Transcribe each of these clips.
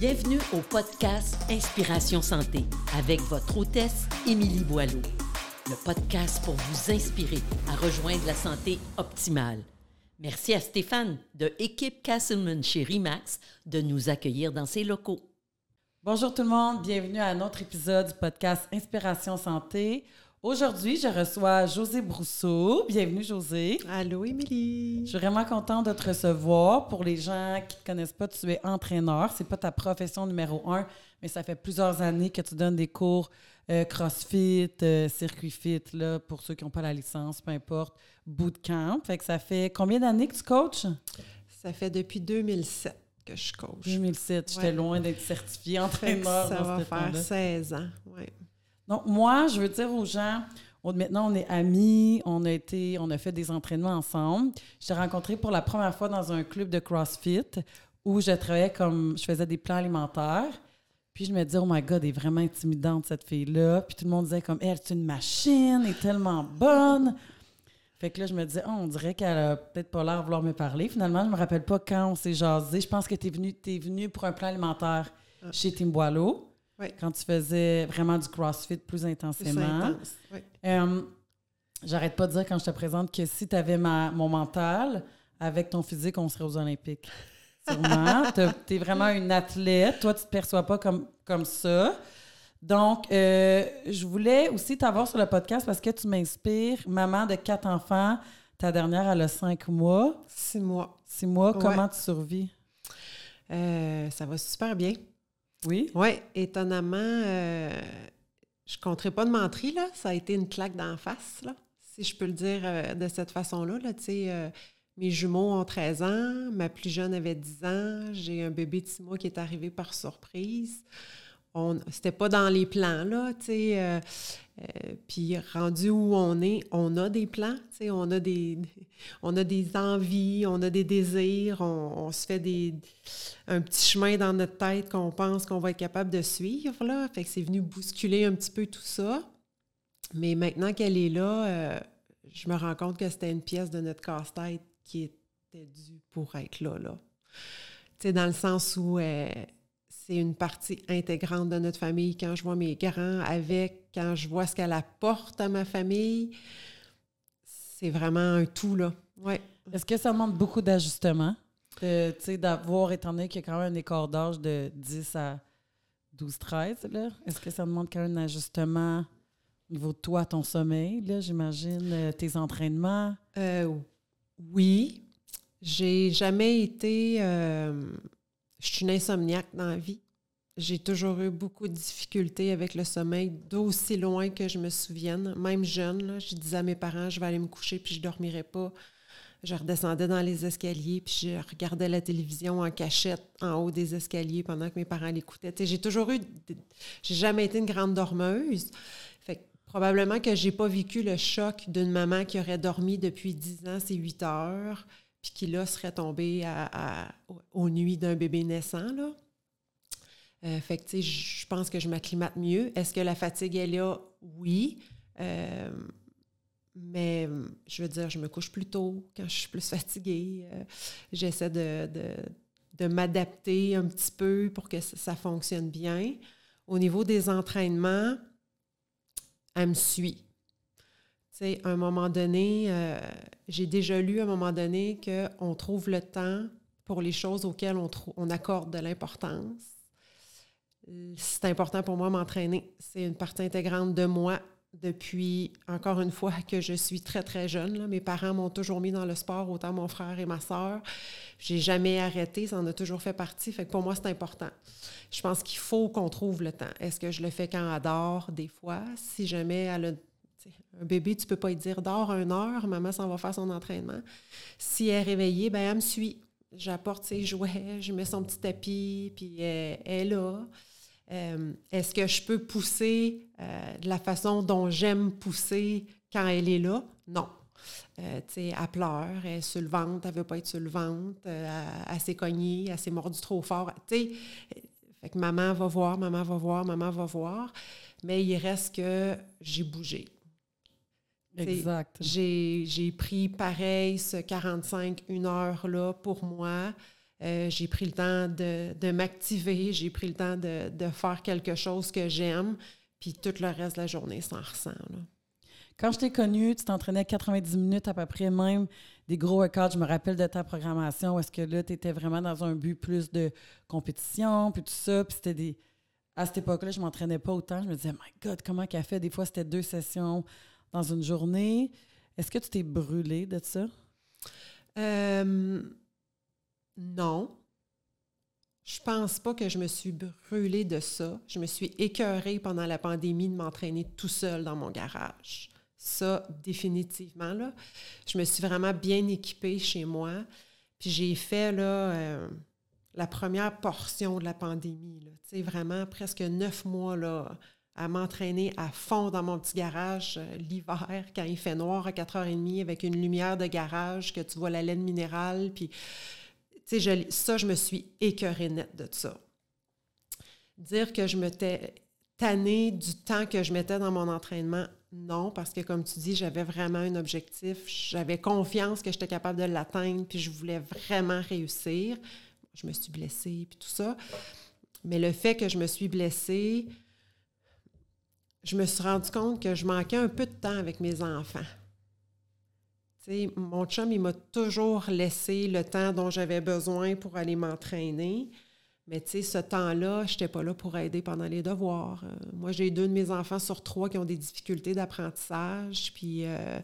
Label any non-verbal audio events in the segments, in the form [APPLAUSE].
Bienvenue au podcast Inspiration Santé avec votre hôtesse Émilie Boileau. Le podcast pour vous inspirer à rejoindre la santé optimale. Merci à Stéphane de Équipe Castleman chez Rimax de nous accueillir dans ses locaux. Bonjour tout le monde, bienvenue à un autre épisode du podcast Inspiration Santé. Aujourd'hui, je reçois José Brousseau. Bienvenue, José. Allô, Émilie. Je suis vraiment contente de te recevoir. Pour les gens qui ne te connaissent pas, tu es entraîneur. C'est pas ta profession numéro un, mais ça fait plusieurs années que tu donnes des cours euh, CrossFit, euh, circuit fit, là, pour ceux qui n'ont pas la licence, peu importe, bootcamp. Fait que ça fait combien d'années que tu coaches? Ça fait depuis 2007 que je coach. 2007. J'étais loin d'être certifiée entraîneur. Ça va faire 16 ans, oui. Donc, moi, je veux dire aux gens, maintenant, on est amis, on a été, on a fait des entraînements ensemble. Je t'ai rencontré pour la première fois dans un club de CrossFit où je travaillais comme, je faisais des plans alimentaires. Puis je me disais, oh my God, elle est vraiment intimidante, cette fille-là. Puis tout le monde disait comme, elle, c'est une machine, elle est tellement bonne. Fait que là, je me disais, oh, on dirait qu'elle a peut-être pas l'air de vouloir me parler. Finalement, je me rappelle pas quand on s'est jasé. Je pense que tu es venu, es venu pour un plan alimentaire ah. chez Tim Boileau. Quand tu faisais vraiment du CrossFit plus intensément. Euh, j'arrête pas de dire quand je te présente que si tu avais mon mental, avec ton physique, on serait aux Olympiques. [LAUGHS] Sûrement. tu es vraiment une athlète. Toi, tu te perçois pas comme, comme ça. Donc, euh, je voulais aussi t'avoir sur le podcast parce que tu m'inspires. Maman de quatre enfants. Ta dernière, elle a cinq mois. Six mois. Six mois. Comment tu survis? Euh, ça va super bien. Oui? Oui, étonnamment, euh, je ne compterai pas de mentir, là. Ça a été une claque d'en face, si je peux le dire euh, de cette façon-là. Là, euh, mes jumeaux ont 13 ans, ma plus jeune avait 10 ans, j'ai un bébé de 6 mois qui est arrivé par surprise. C'était pas dans les plans, là. Euh, puis rendu où on est, on a des plans, on a des, [LAUGHS] on a des envies, on a des désirs, on, se fait des, un petit chemin dans notre tête qu'on pense qu'on va être capable de suivre. Là. Fait que c'est venu bousculer un petit peu tout ça. Mais maintenant qu'elle est là, euh, je me rends compte que c'était une pièce de notre casse-tête qui était due pour être là. là. dans le sens où euh, c'est une partie intégrante de notre famille. Quand je vois mes grands avec, quand je vois ce qu'elle apporte à ma famille, c'est vraiment un tout, là. Ouais. Est-ce que ça demande beaucoup d'ajustements? d'avoir, étant donné qu'il y a quand même un écart d'âge de 10 à 12-13, est-ce que ça demande quand même un ajustement au niveau de toi, ton sommeil, là, j'imagine, euh, tes entraînements? Euh, oui. J'ai jamais été... Je suis une insomniaque dans la vie. J'ai toujours eu beaucoup de difficultés avec le sommeil, d'aussi loin que je me souvienne. Même jeune, je disais à mes parents, je vais aller me coucher puis je ne dormirai pas. Je redescendais dans les escaliers puis je regardais la télévision en cachette en haut des escaliers pendant que mes parents l'écoutaient. J'ai toujours eu... J'ai jamais été une grande dormeuse. Fait probablement que j'ai pas vécu le choc d'une maman qui aurait dormi depuis 10 ans, c'est 8 heures puis qui là serait tombé à, aux nuits d'un bébé naissant. Là. Euh, fait que, tu sais, je pense que je m'acclimate mieux. Est-ce que la fatigue est là? Oui. Euh, mais je veux dire, je me couche plus tôt quand je suis plus fatiguée. Euh, j'essaie de, de, m'adapter un petit peu pour que ça, fonctionne bien. Au niveau des entraînements, elle me suit sais, à un moment donné, euh, j'ai déjà lu à un moment donné qu'on trouve le temps pour les choses auxquelles on, accorde de l'importance. C'est important pour moi m'entraîner. C'est une partie intégrante de moi depuis, encore une fois, que je suis très, très jeune. Mes parents m'ont toujours mis dans le sport, autant mon frère et ma soeur. J'ai jamais arrêté, ça en a toujours fait partie. Fait pour moi, c'est important. Je pense qu'il faut qu'on trouve le temps. Est-ce que je le fais quand elle des fois? Si jamais elle a un bébé, tu ne peux pas lui dire dors une heure, maman s'en va faire son entraînement. Si elle est réveillée, ben elle me suit. J'apporte ses jouets, je mets son petit tapis, puis elle, est là. Euh, est-ce que je peux pousser euh, de la façon dont j'aime pousser quand elle est là? Non. Euh, elle pleure, elle est sur le ventre, elle ne veut pas être sur le ventre, elle, s'est cognée, elle s'est mordue trop fort. Fait que maman va voir, maman va voir, maman va voir. Mais il reste que j'ai bougé. J'ai pris pareil ce 45, une heure là pour moi. Euh, j'ai pris le temps de, de m'activer, j'ai pris le temps de, de, faire quelque chose que j'aime, puis tout le reste de la journée s'en ressent. Là. Quand je t'ai connu, tu t'entraînais 90 minutes à peu près, même des gros workouts. Je me rappelle de ta programmation. Est-ce que là, tu étais vraiment dans un but plus de compétition, puis tout ça? Puis c'était des. À cette époque-là, je m'entraînais pas autant. Je me disais, my God, comment qu'elle fait? Des fois, c'était deux sessions dans une journée. Est-ce que tu t'es brûlé de ça? Euh, non. Je pense pas que je me suis brûlée de ça. Je me suis écœurée pendant la pandémie de m'entraîner tout seul dans mon garage. Ça, définitivement, là. Je me suis vraiment bien équipée chez moi. Puis j'ai fait, là, euh, la première portion de la pandémie, là. Tu sais, vraiment presque neuf mois, là, à m'entraîner à fond dans mon petit garage euh, l'hiver, quand il fait noir à 4h30, avec une lumière de garage, que tu vois la laine minérale, puis... Tu sais, ça, je me suis écœurée net de ça. Dire que je m'étais tannée du temps que je mettais dans mon entraînement, non, parce que comme tu dis, j'avais vraiment un objectif, j'avais confiance que j'étais capable de l'atteindre, puis je voulais vraiment réussir. Je me suis blessée, puis tout ça. Mais le fait que je me suis blessée, je me suis rendu compte que je manquais un peu de temps avec mes enfants. mon chum, il m'a toujours laissé le temps dont j'avais besoin pour aller m'entraîner. Mais tu sais, ce temps-là, je n'étais pas là pour aider pendant les devoirs. Euh, moi, j'ai deux de mes enfants sur trois qui ont des difficultés d'apprentissage, puis euh,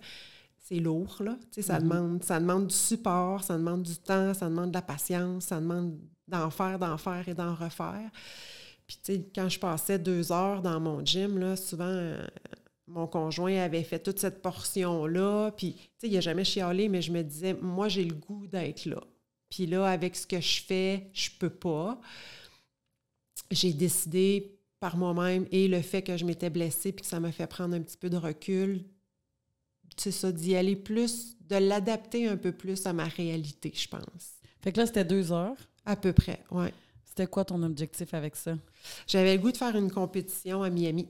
c'est lourd, là. Tu sais, ça, mm-hmm. demande, ça demande du support, ça demande du temps, ça demande de la patience, ça demande d'en faire, d'en faire et d'en refaire. Sais, quand je passais deux heures dans mon gym, là, souvent, euh, mon conjoint avait fait toute cette portion-là. Puis, tu sais, il n'a jamais chialé, mais je me disais, moi, j'ai le goût d'être là. Puis là, avec ce que je fais, je peux pas. J'ai décidé par moi-même et le fait que je m'étais blessée puis que ça m'a fait prendre un petit peu de recul, c'est ça, d'y aller plus, de l'adapter un peu plus à ma réalité, je pense. Fait que là, c'était deux heures? À peu près, oui. C'était quoi ton objectif avec ça? J'avais le goût de faire une compétition à Miami.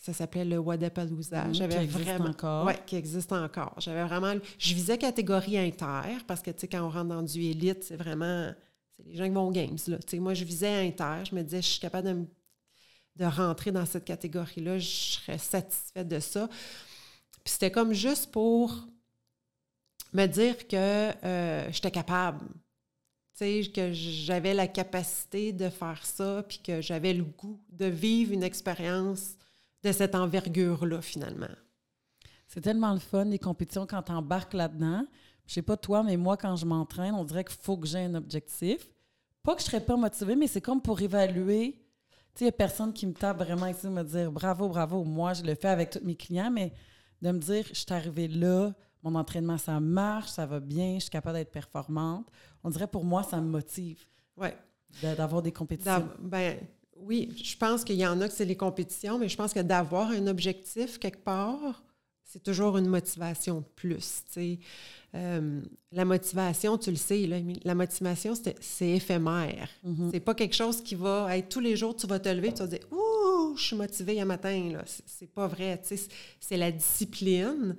Ça s'appelait le Wadapalooza. Mmh, J'avais existe encore. Oui, qui existe encore. J'avais vraiment. Je visais catégorie inter parce que, tu sais, quand on rentre dans du élite, c'est vraiment. C'est les gens qui vont aux Games, là. Tu sais, moi, je visais inter. Je me disais, je suis capable de, de rentrer dans cette catégorie-là. Je serais satisfaite de ça. Puis c'était comme juste pour me dire que euh, j'étais capable. Que j'avais la capacité de faire ça, puis que j'avais le goût de vivre une expérience de cette envergure-là, finalement. C'est tellement le fun, les compétitions, quand tu embarques là-dedans. Je sais pas toi, mais moi, quand je m'entraîne, on dirait qu'il faut que j'ai un objectif. Pas que je serais pas motivée, mais c'est comme pour évaluer. Tu sais, il n'y a personne qui me tape vraiment ici, me dire bravo, bravo. Moi, je le fais avec tous mes clients, mais de me dire, je suis arrivée là, mon entraînement, ça marche, ça va bien, je suis capable d'être performante. On dirait pour moi, ça me motive. Oui. D'avoir des compétitions. Ben, oui, je pense qu'il y en a que c'est les compétitions, mais je pense que d'avoir un objectif quelque part, c'est toujours une motivation de plus. Euh, la motivation, tu le sais, la motivation, c'est éphémère. Mm-hmm. C'est pas quelque chose qui va être tous les jours, tu vas te lever, tu vas dire Ouh, je suis motivée un matin. C'est pas vrai. C'est la discipline.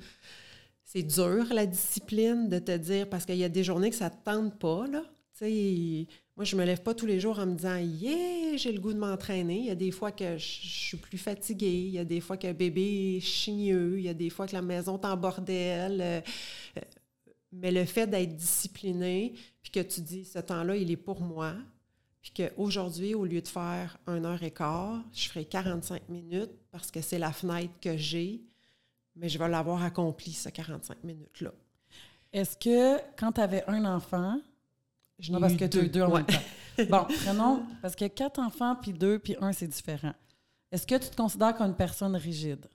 C'est dur, la discipline, de te dire, parce qu'il y a des journées que ça ne te tente pas. Là. Moi, je me lève pas tous les jours en me disant Yeah, j'ai le goût de m'entraîner. Il y a des fois que je suis plus fatiguée, il y a des fois que bébé est chigneux, il y a des fois que la maison est en bordel. Euh, euh, mais le fait d'être discipliné, puis que tu dis ce temps-là, il est pour moi, puis qu'aujourd'hui, au lieu de faire un heure et quart, je ferai 45 minutes parce que c'est la fenêtre que j'ai, mais je vais l'avoir accompli, ce 45 minutes-là. Est-ce que quand tu avais un enfant, je non, parce que deux, deux en même temps. [LAUGHS] Bon, prenons, parce que quatre enfants, puis deux, puis un, c'est différent. Est-ce que tu te considères comme une personne rigide?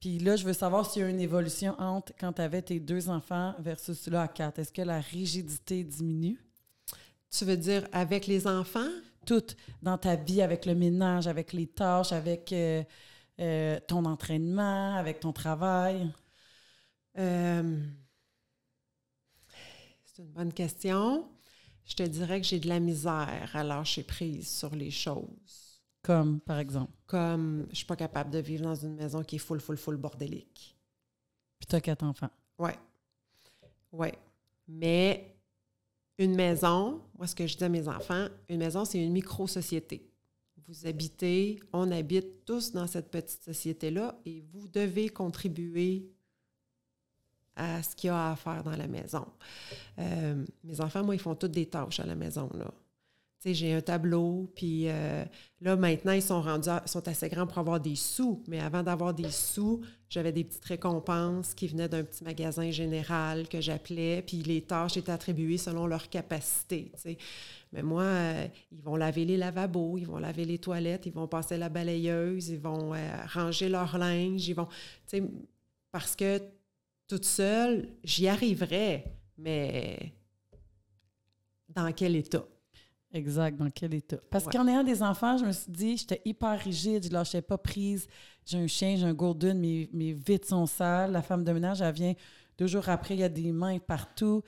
Puis là, je veux savoir s'il y a une évolution entre quand tu avais tes deux enfants versus celui-là à quatre. Est-ce que la rigidité diminue? Tu veux dire avec les enfants? Tout, dans ta vie, avec le ménage, avec les tâches, avec euh, euh, ton entraînement, avec ton travail? Euh, c'est une bonne question. Je te dirais que j'ai de la misère à lâcher prise sur les choses. Comme, par exemple? Comme, je suis pas capable de vivre dans une maison qui est full, full, full bordélique. Puis tu as quatre enfants. Oui. Oui. Mais une maison, moi, ce que je dis à mes enfants, une maison, c'est une micro-société. Vous habitez, on habite tous dans cette petite société-là et vous devez contribuer à ce qu'il y a à faire dans la maison. Euh, mes enfants, moi, ils font toutes des tâches à la maison. Là. J'ai un tableau, puis euh, là, maintenant, ils sont rendus, sont assez grands pour avoir des sous. Mais avant d'avoir des sous, j'avais des petites récompenses qui venaient d'un petit magasin général que j'appelais, puis les tâches étaient attribuées selon leur capacité. Mais moi, euh, ils vont laver les lavabos, ils vont laver les toilettes, ils vont passer la balayeuse, ils vont ranger leur linge, ils vont... Parce que toute seule, j'y arriverais, mais dans quel état? Exact, dans quel état? Parce qu'en ayant des enfants, je me suis dit, j'étais hyper rigide, je lâchais pas prise. J'ai un chien, j'ai un golden, mes, mes vitres sont sales. La femme de ménage, elle vient deux jours après, il y a des mains partout.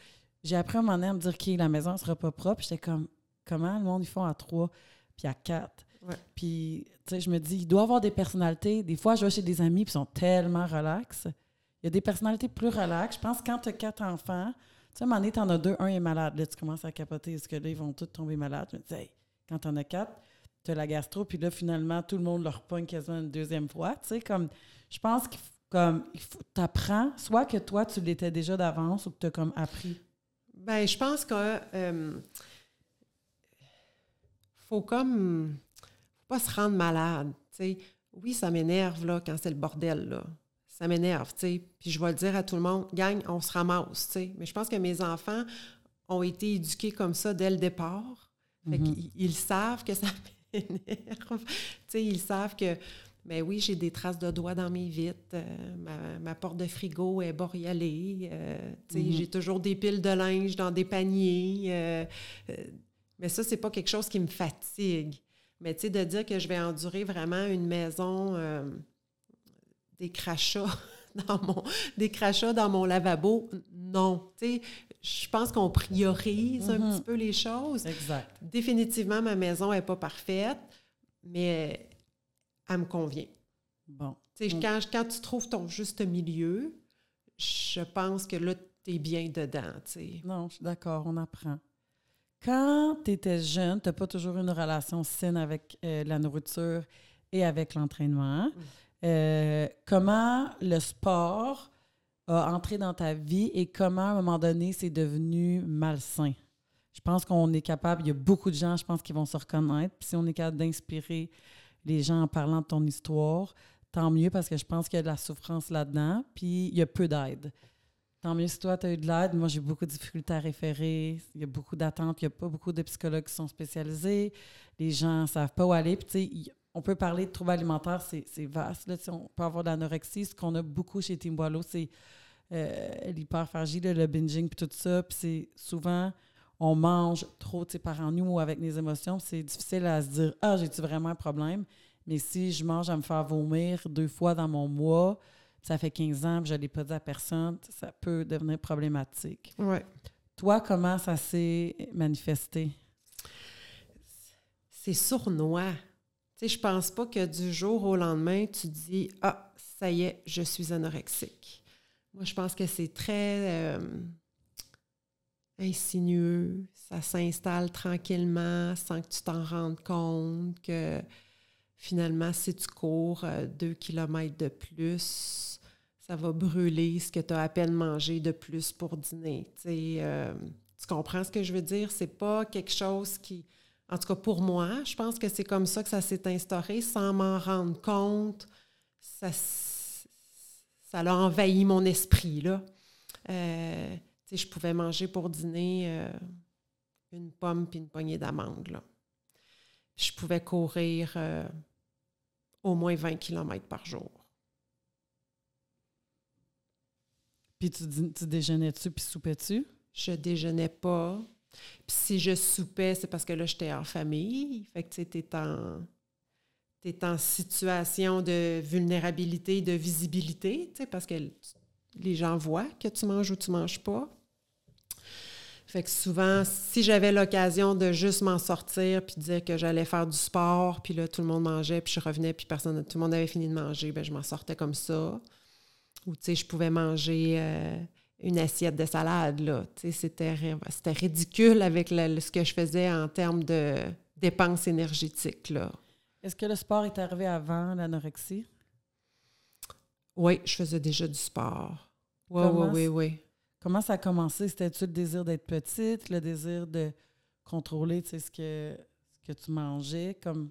J'ai appris à un moment donné à me dire, que la maison ne sera pas propre. J'étais comme, comment le monde, ils font à trois, puis à quatre? Puis, tu sais, je me dis, il doit avoir des personnalités. Des fois, je vais chez des amis, puis ils sont tellement relax. Il y a des personnalités plus relax. Je pense que quand tu as quatre enfants, sais, à un moment donné, tu en as deux, un est malade. Là, tu commences à capoter. Est-ce que là, ils vont tous tomber malades? Je me dis, quand tu en as quatre, tu as la gastro, puis là, finalement, tout le monde leur pogne quasiment une deuxième fois. Tu sais, comme, je pense qu'il comme, il faut, t'apprends, soit que toi, tu l'étais déjà d'avance ou que tu as comme appris. Ben, je pense que euh, faut comme faut pas se rendre malade. Tu sais. Oui, ça m'énerve là, quand c'est le bordel. Là ça m'énerve, tu sais. Puis je vais le dire à tout le monde, gagne, on se ramasse, tu sais. Mais je pense que mes enfants ont été éduqués comme ça dès le départ. Fait mhm. ils, savent que ça [LAUGHS] m'énerve. tu sais, ils savent que, mais oui, j'ai des traces de doigts dans mes vitres. Euh, ma, porte de frigo est boréalée. Euh, tu sais, mhm. j'ai toujours des piles de linge dans des paniers. Euh, mais ça, c'est pas quelque chose qui me fatigue. Mais tu sais, de dire que je vais endurer vraiment une maison des crachats [LAUGHS] dans mon des crachats dans mon lavabo. Non, tu sais, je pense qu'on priorise un mm-hmm. petit peu les choses. Exact. Définitivement, ma maison n'est pas parfaite, mais elle me convient. Bon. Tu sais, quand, quand, tu trouves ton juste milieu, je pense que là, tu es bien dedans, tu sais. Non, je suis d'accord, on apprend. Quand tu étais jeune, tu n'as pas toujours une relation saine avec euh, la nourriture et avec l'entraînement. Mm. Euh, comment le sport a entré dans ta vie et comment, à un moment donné, c'est devenu malsain? Je pense qu'on est capable, il y a beaucoup de gens, je pense, qui vont se reconnaître. Si on est capable d'inspirer les gens en parlant de ton histoire, tant mieux parce que je pense qu'il y a de la souffrance là-dedans, puis il y a peu d'aide. Tant mieux si toi, tu as eu de l'aide. Moi, j'ai beaucoup de difficultés à référer. Il y a beaucoup d'attentes. Il n'y a pas beaucoup de psychologues qui sont spécialisés. Les gens ne savent pas où aller. Puis, tu sais, on peut parler de troubles alimentaires, c'est vaste. Là, on peut avoir de l'anorexie. Ce qu'on a beaucoup chez Team Boileau, c'est euh, l'hyperphagie, le binging, puis tout ça. Puis c'est souvent, on mange trop par en nous ou avec les émotions. C'est difficile à se dire Ah, j'ai-tu vraiment un problème? Mais si je mange à me faire vomir deux fois dans mon mois, ça fait 15 ans que je ne l'ai pas dit à personne, ça peut devenir problématique. Ouais. Toi, comment ça s'est manifesté? C'est sournois je pense pas que du jour au lendemain, tu dis Ah, ça y est, je suis anorexique. Moi, je pense que c'est très euh, insinueux. Ça s'installe tranquillement sans que tu t'en rendes compte que finalement, si tu cours euh, deux kilomètres de plus, ça va brûler ce que tu as à peine mangé de plus pour dîner. Euh, tu comprends ce que je veux dire? C'est pas quelque chose qui en tout cas, pour moi, je pense que c'est comme ça que ça s'est instauré sans m'en rendre compte. Ça, ça a envahi mon esprit. Là. Euh, je pouvais manger pour dîner euh, une pomme puis une poignée d'amandes. Je pouvais courir euh, au moins 20 km par jour. Puis tu, tu déjeunais-tu puis soupais-tu? Je déjeunais pas. Puis si je soupais, c'est parce que là, j'étais en famille. Fait que tu es en, es en situation de vulnérabilité, de visibilité, parce que les gens voient que tu manges ou tu manges pas. Fait que souvent, si j'avais l'occasion de juste m'en sortir puis dire que j'allais faire du sport, puis là, tout le monde mangeait, puis je revenais, puis personne, tout le monde avait fini de manger, ben je m'en sortais comme ça. Ou, tu sais, je pouvais manger... Euh, une assiette de salade. Là. C'était, c'était ridicule avec ce que je faisais en termes de dépenses énergétiques. Là. Est-ce que le sport est arrivé avant l'anorexie? Oui, je faisais déjà du sport. Oui, oui, oui, oui. Comment ça a commencé? C'était-tu le désir d'être petite, le désir de contrôler ce, que, ce que tu mangeais? Comme...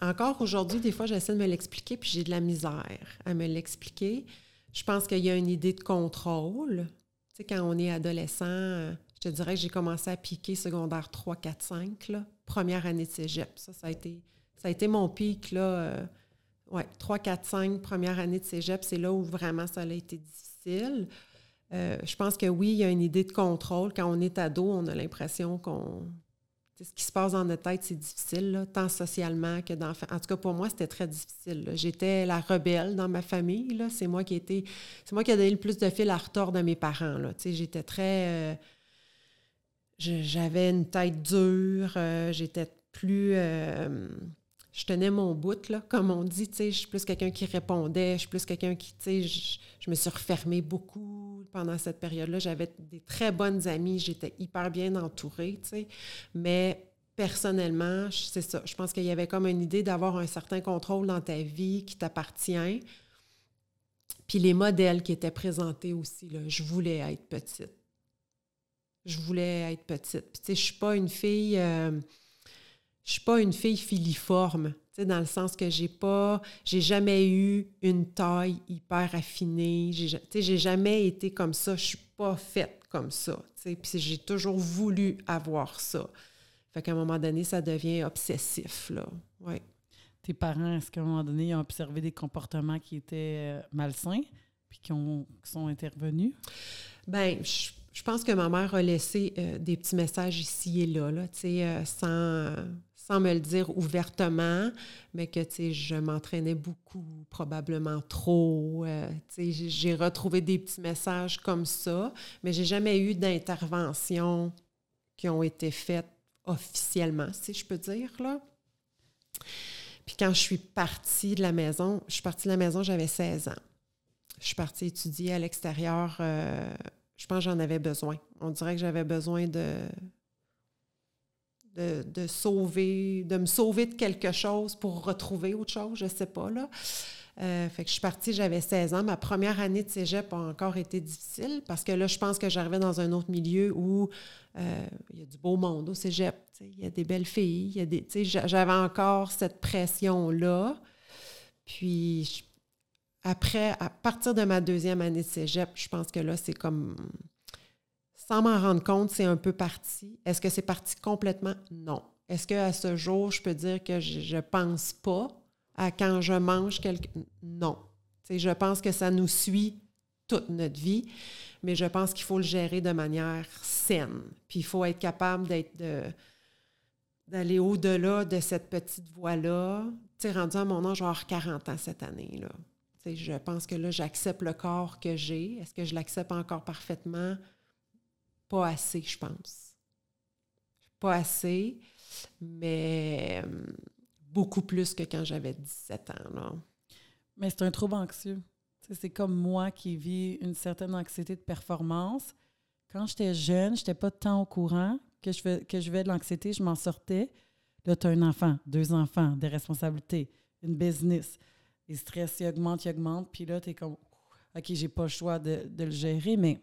Encore aujourd'hui, des fois, j'essaie de me l'expliquer, puis j'ai de la misère à me l'expliquer. Je pense qu'il y a une idée de contrôle. Tu sais, quand on est adolescent, je te dirais que j'ai commencé à piquer secondaire 3, 4, 5, là, première année de cégep. Ça, ça a été, ça a été mon pic, là. Euh, ouais, 3, 4, 5, première année de cégep, c'est là où vraiment ça a été difficile. Euh, je pense que oui, il y a une idée de contrôle. Quand on est ado, on a l'impression qu'on ce qui se passe dans notre tête, c'est difficile, tant socialement que dans... En tout cas, pour moi, c'était très difficile. J'étais la rebelle dans ma famille. C'est moi qui étais... C'est moi qui ai donné le plus de fil à retordre de mes parents. J'étais très... Euh, j'avais une tête dure. Euh, j'étais plus... Euh, je tenais mon bout, comme on dit. Je suis plus quelqu'un qui répondait. Je suis plus quelqu'un qui... Je, je me suis refermée beaucoup pendant cette période-là. J'avais des très bonnes amies. J'étais hyper bien entourée, Mais personnellement, c'est ça. Je pense qu'il y avait comme une idée d'avoir un certain contrôle dans ta vie qui t'appartient. Puis les modèles qui étaient présentés aussi, là, je voulais être petite. Je voulais être petite. Puis tu sais, je suis pas une fille... Euh, je suis pas une fille filiforme, dans le sens que j'ai pas, j'ai jamais eu une taille hyper affinée. J'ai, j'ai jamais été comme ça. Je suis pas faite comme ça. Puis j'ai toujours voulu avoir ça. Fait qu'à un moment donné, ça devient obsessif, là. Ouais. Tes parents, est-ce qu'à un moment donné, ils ont observé des comportements qui étaient euh, malsains puis qui, ont, sont intervenus? Bien, je, pense que ma mère a laissé euh, des petits messages ici et là, là euh, sans sans me le dire ouvertement, mais que, je m'entraînais beaucoup, probablement trop. Euh, j'ai retrouvé des petits messages comme ça, mais j'ai jamais eu d'intervention qui ont été faites officiellement, si je peux dire, là. Puis quand je suis partie de la maison, je suis partie de la maison, j'avais 16 ans. Je suis partie étudier à l'extérieur. Euh, je pense que j'en avais besoin. On dirait que j'avais besoin de, de, sauver, de me sauver de quelque chose pour retrouver autre chose, je ne sais pas. Là. Euh, fait que je suis partie, j'avais 16 ans. Ma première année de cégep a encore été difficile parce que là, je pense que j'arrivais dans un autre milieu où euh, il y a du beau monde au cégep. Il y a des belles filles. Y a des, j'avais encore cette pression-là. Puis après, à partir de ma deuxième année de cégep, je pense que là, c'est comme sans m'en rendre compte, c'est un peu parti. Est-ce que c'est parti complètement? Non. Est-ce qu'à ce jour, je peux dire que je ne pense pas à quand je mange quelque... Non. je pense que ça nous suit toute notre vie, mais je pense qu'il faut le gérer de manière saine. Puis il faut être capable d'être d'aller au-delà de cette petite voie-là. Tu sais, rendu à mon âge, avoir 40 ans cette année. Là. je pense que là, j'accepte le corps que j'ai. Est-ce que je l'accepte encore parfaitement? Pas assez, je pense. Pas assez, mais euh, beaucoup plus que quand j'avais 17 ans. Mais c'est un trouble anxieux. C'est comme moi qui vis une certaine anxiété de performance. Quand j'étais jeune, je n'étais pas tant au courant que je, fais, de l'anxiété, je m'en sortais. Là, tu as un enfant, deux enfants, des responsabilités, une business. Les stress, il augmente, il augmente. Puis là, tu comme, OK, j'ai pas le choix de, de, le gérer, mais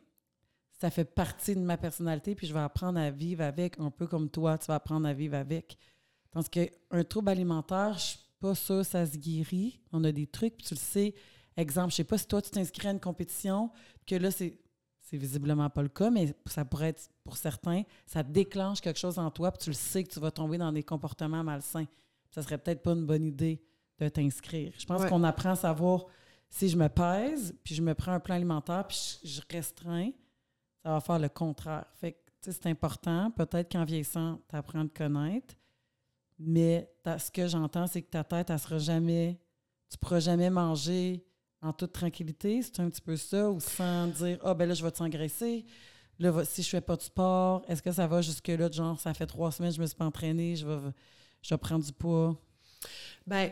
ça fait partie de ma personnalité, puis je vais apprendre à vivre avec, un peu comme toi, tu vas apprendre à vivre avec. Parce qu'un trouble alimentaire, je suis pas sûre ça se guérit. On a des trucs, puis tu le sais. Exemple, je sais pas si toi, tu t'inscris à une compétition, que là, c'est, c'est visiblement pas le cas, mais ça pourrait être, pour certains, ça déclenche quelque chose en toi, puis tu le sais que tu vas tomber dans des comportements malsains. Ça serait peut-être pas une bonne idée de t'inscrire. Je pense qu'on apprend à savoir si je me pèse, puis je me prends un plan alimentaire, puis je restreins, ça va faire le contraire. Fait que, c'est important. Peut-être qu'en vieillissant, tu apprends à te connaître. Mais ce que j'entends, c'est que ta tête, elle sera jamais. Tu pourras jamais manger en toute tranquillité. C'est un petit peu ça, ou sans dire Ah, ben là, je vais t'engraisser. Là, si je fais pas de sport, est-ce que ça va jusque-là? Genre, ça fait trois semaines, je me suis pas entraînée, je vais, je vais prendre du poids. Bien,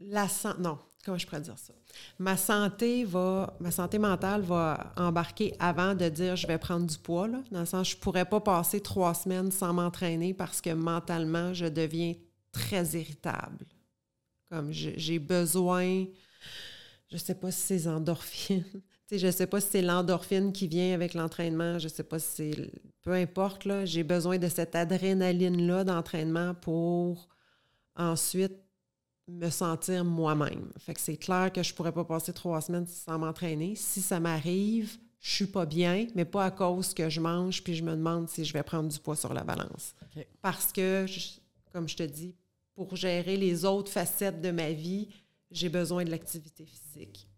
la santé, non, comment je pourrais dire ça? Ma santé va, ma santé mentale va embarquer avant de dire je vais prendre du poids, là, dans le sens je pourrais pas passer trois semaines sans m'entraîner parce que mentalement, je deviens très irritable. Comme j'ai besoin, je sais pas si c'est endorphines, [LAUGHS] je ne sais pas si c'est l'endorphine qui vient avec l'entraînement, je sais pas si c'est. Peu importe, j'ai besoin de cette adrénaline-là d'entraînement pour ensuite me sentir moi-même. Fait que c'est clair que je pourrais pas passer trois semaines sans m'entraîner. Si ça m'arrive, je suis pas bien, mais pas à cause que je mange puis je me demande si je vais prendre du poids sur la balance. Parce que, comme je te dis, pour gérer les autres facettes de ma vie, j'ai besoin de l'activité physique.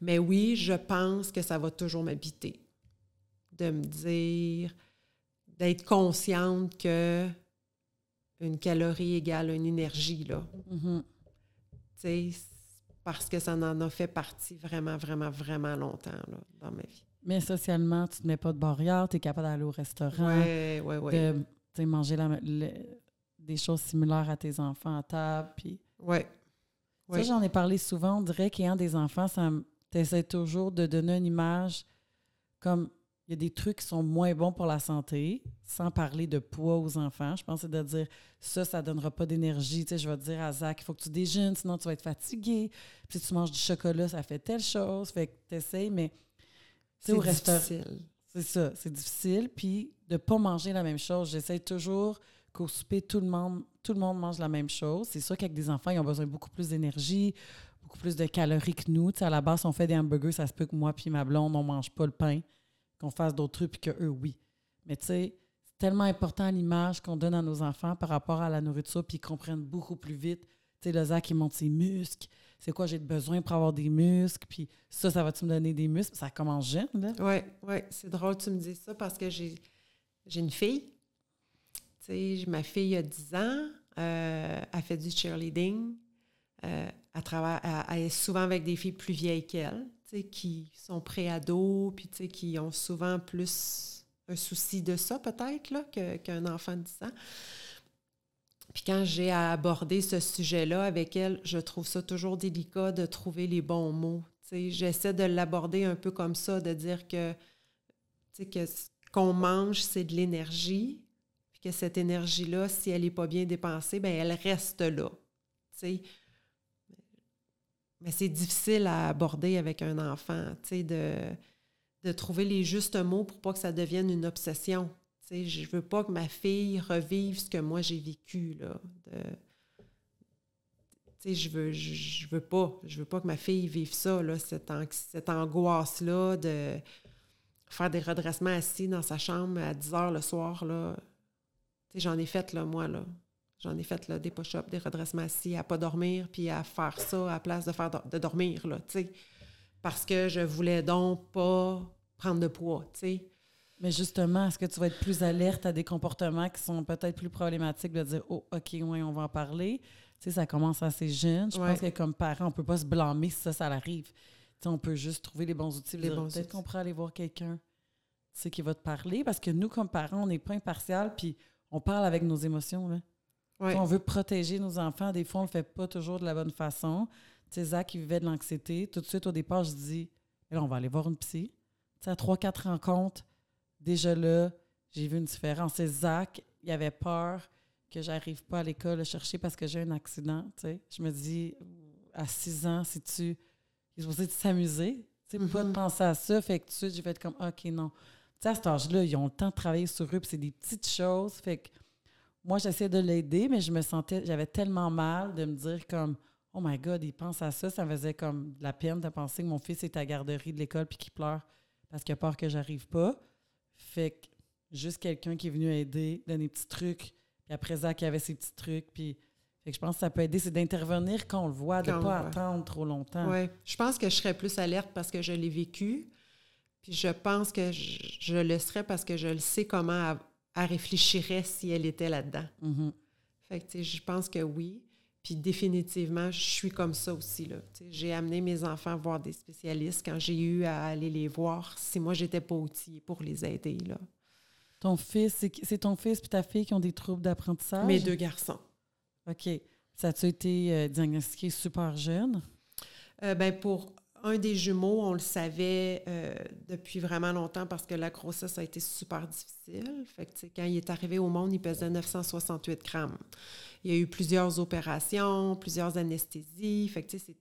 Mais oui, je pense que ça va toujours m'habiter. De me dire, d'être consciente que une calorie égale une énergie, là. Mm-hmm. Tu sais, parce que ça en a fait partie vraiment, vraiment, vraiment longtemps, là, dans ma vie. Mais socialement, tu ne mets pas de barrière, tu es capable d'aller au restaurant. De manger des choses similaires à tes enfants à table. Puis... Oui. Ça, j'en ai parlé souvent. On dirait qu'ayant des enfants, ça t'essaies toujours de donner une image comme il y a des trucs qui sont moins bons pour la santé, sans parler de poids aux enfants. Je pense que c'est de dire ça, ça ne donnera pas d'énergie. Tu sais, je vais te dire à Zach, il faut que tu déjeunes, sinon tu vas être fatigué. Puis si tu manges du chocolat, ça fait telle chose. Fait que tu essaies, mais c'est difficile. C'est ça, c'est difficile. Puis de ne pas manger la même chose. J'essaie toujours qu'au souper, tout le monde, tout le monde mange la même chose. C'est sûr qu'avec des enfants, ils ont besoin de beaucoup plus d'énergie, beaucoup plus de calories que nous. à la base, on fait des hamburgers, ça se peut que moi puis ma blonde, on mange pas le pain, qu'on fasse d'autres trucs, puis qu'eux, oui. Mais tu sais, c'est tellement important l'image qu'on donne à nos enfants par rapport à la nourriture, puis ils comprennent beaucoup plus vite. Tu sais, le Zach, il monte ses muscles. C'est quoi j'ai besoin pour avoir des muscles? Puis ça, ça va-tu me donner des muscles? Ça commence jeune, là. Oui, oui. C'est drôle tu me dises ça parce que j'ai, une fille. Tu sais, ma fille a 10 ans. Euh, elle fait du cheerleading. Euh, travers, elle, est souvent avec des filles plus vieilles qu'elle, qui sont pré-ados, qui ont souvent plus un souci de ça, peut-être, qu'un enfant de 10 ans. Puis quand j'ai abordé ce sujet-là avec elle, je trouve ça toujours délicat de trouver les bons mots. J'essaie de l'aborder un peu comme ça, de dire que, que ce qu'on mange, c'est de l'énergie, puis que cette énergie-là, si elle n'est pas bien dépensée, ben elle reste là. Mais c'est difficile à aborder avec un enfant, tu sais, de, de trouver les justes mots pour pas que ça devienne une obsession. Tu sais, je veux pas que ma fille revive ce que moi j'ai vécu, là. tu sais, je veux, je, veux pas, je veux pas que ma fille vive ça, là, cette, cette angoisse-là de faire des redressements assis dans sa chambre à 10 heures le soir, là. Tu sais, j'en ai fait, là, moi, là. J'en ai fait là, des push-ups, des redressements assis, à pas dormir, puis à faire ça à la place de faire de dormir, là, tu sais. Parce que je voulais donc pas prendre de poids, tu sais. Mais justement, est-ce que tu vas être plus alerte à des comportements qui sont peut-être plus problématiques de dire Oh, OK, oui, on va en parler? Tu sais, ça commence assez jeune. Je pense que comme parent, on peut pas se blâmer si ça, ça arrive. Tu sais, on peut juste trouver les bons outils. Peut-être qu'on pourrait aller voir quelqu'un qui va te parler. Parce que nous, comme parents, on n'est pas impartial, puis on parle avec nos émotions. Là. On veut protéger nos enfants. Des fois, on ne le fait pas toujours de la bonne façon. Tu sais, Zach, qui vivait de l'anxiété. Tout de suite, au départ, je dis, on va aller voir une psy. Tu sais, à trois, quatre rencontres, déjà là, j'ai vu une différence. C'est Zach, il avait peur que j'arrive pas à l'école le chercher parce que j'ai un accident. Tu sais. Je me dis, à six ans, si tu. Il est supposé s'amuser. Tu sais, pas de mm-hmm. penser à ça. Fait que tout de suite, j'ai fait comme, OK, non. Tu sais, à cet âge-là, ils ont le temps de travailler sur eux, puis c'est des petites choses. Fait que moi, j'essayais de l'aider, mais je me sentais, j'avais tellement mal de me dire comme, oh my God, il pense à ça. Ça me faisait comme de la peine de penser que mon fils est à la garderie de l'école puis qu'il pleure parce qu'il a peur que j'arrive pas. Fait que juste quelqu'un qui est venu aider, donner des petits trucs. Puis après ça, qui avait ses petits trucs. Puis fait que je pense que ça peut aider, c'est d'intervenir quand on le voit, de ne pas attendre trop longtemps. Oui, je pense que je serais plus alerte parce que je l'ai vécu. Puis je pense que je, je, le serais parce que je le sais comment elle réfléchirait si elle était là-dedans. Mm-hmm. Fait que, je pense que oui. Puis définitivement, je suis comme ça aussi. Là. J'ai amené mes enfants voir des spécialistes quand j'ai eu à aller les voir si moi, j'étais pas outillée pour les aider. Là. Ton fils, c'est ton fils et ta fille qui ont des troubles d'apprentissage? Mes deux garçons. OK. Ça a-tu été euh, diagnostiqué super jeune? Euh, ben pour un des jumeaux, on le savait euh, depuis vraiment longtemps parce que la grossesse a été super difficile. Quand il est arrivé au monde, il pesait 968 grammes. Il y a eu plusieurs opérations, plusieurs anesthésies. Il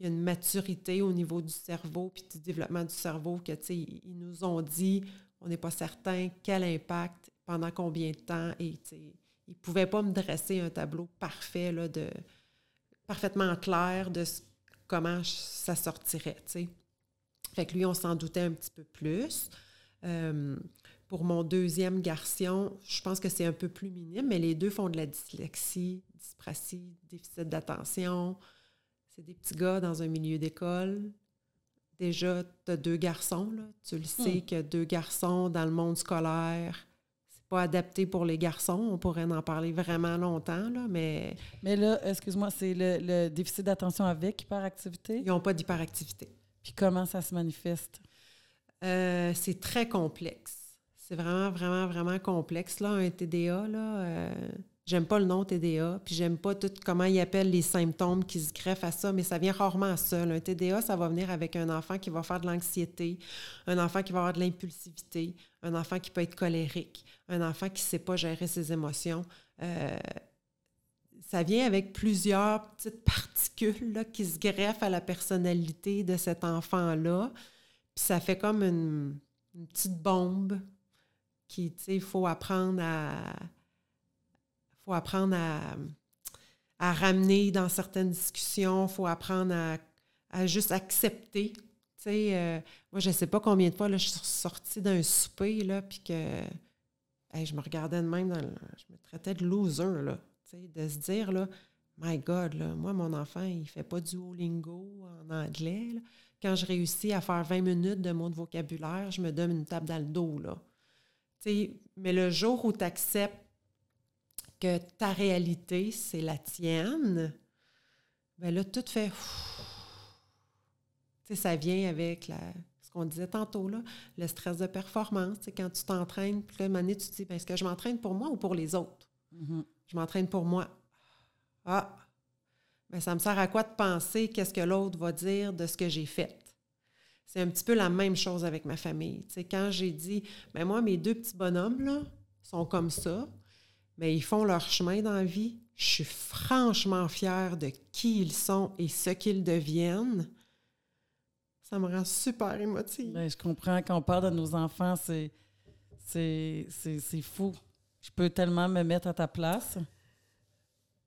y a une maturité au niveau du cerveau puis du développement du cerveau que, ils nous ont dit, on n'est pas certain quel impact, pendant combien de temps, et ils ne pouvaient pas me dresser un tableau parfait, là, de, parfaitement clair de comment ça sortirait, Fait que lui, on s'en doutait un petit peu plus. Euh, pour mon deuxième garçon, je pense que c'est un peu plus minime, mais les deux font de la dyslexie, dyspraxie, déficit d'attention. C'est des petits gars dans un milieu d'école. Déjà, tu as deux garçons, là. Tu le sais hmm. que deux garçons dans le monde scolaire, pas adapté pour les garçons. On pourrait en parler vraiment longtemps, là, mais... Mais là, excuse-moi, c'est le, déficit d'attention avec hyperactivité? Ils n'ont pas d'hyperactivité. Puis comment ça se manifeste? Euh, c'est très complexe. C'est vraiment, vraiment, vraiment complexe, là, un TDA, là. Euh, J'aime pas le nom TDA, puis j'aime pas tout comment ils appellent les symptômes qui se greffent à ça, mais ça vient rarement seul. Un TDA, ça va venir avec un enfant qui va faire de l'anxiété, un enfant qui va avoir de l'impulsivité, un enfant qui peut être colérique, un enfant qui ne sait pas gérer ses émotions. Euh, ça vient avec plusieurs petites particules qui se greffent à la personnalité de cet enfant-là. Puis ça fait comme une, petite bombe qui, tu sais, faut apprendre à faut apprendre à, ramener dans certaines discussions, il faut apprendre à, juste accepter. Euh, moi, je ne sais pas combien de fois là, je suis sortie d'un souper, puis que je me regardais de même, je me traitais de loser, là, de se dire, là, My God, là, moi, mon enfant, il ne fait pas du lingo en anglais. Quand je réussis à faire 20 minutes de mots de vocabulaire, je me donne une table dans le dos. Là. mais le jour où tu acceptes que ta réalité, c'est la tienne, bien là, tout fait. Ça vient avec la, ce qu'on disait tantôt, là, le stress de performance. Tu quand tu t'entraînes, puis là, donné, tu te dis, ben, est-ce que je m'entraîne pour moi ou pour les autres? Mm-hmm. Je m'entraîne pour moi. Ah! Ben, ça me sert à quoi de penser qu'est-ce que l'autre va dire de ce que j'ai fait? C'est un petit peu la même chose avec ma famille. Tu sais, quand j'ai dit, ben moi, mes deux petits bonhommes, là, sont comme ça, mais ils font leur chemin dans la vie. Je suis franchement fière de qui ils sont et ce qu'ils deviennent. Ça me rend super émotive. Ben, je comprends. Quand on parle de nos enfants, c'est, c'est, fou. Je peux tellement me mettre à ta place.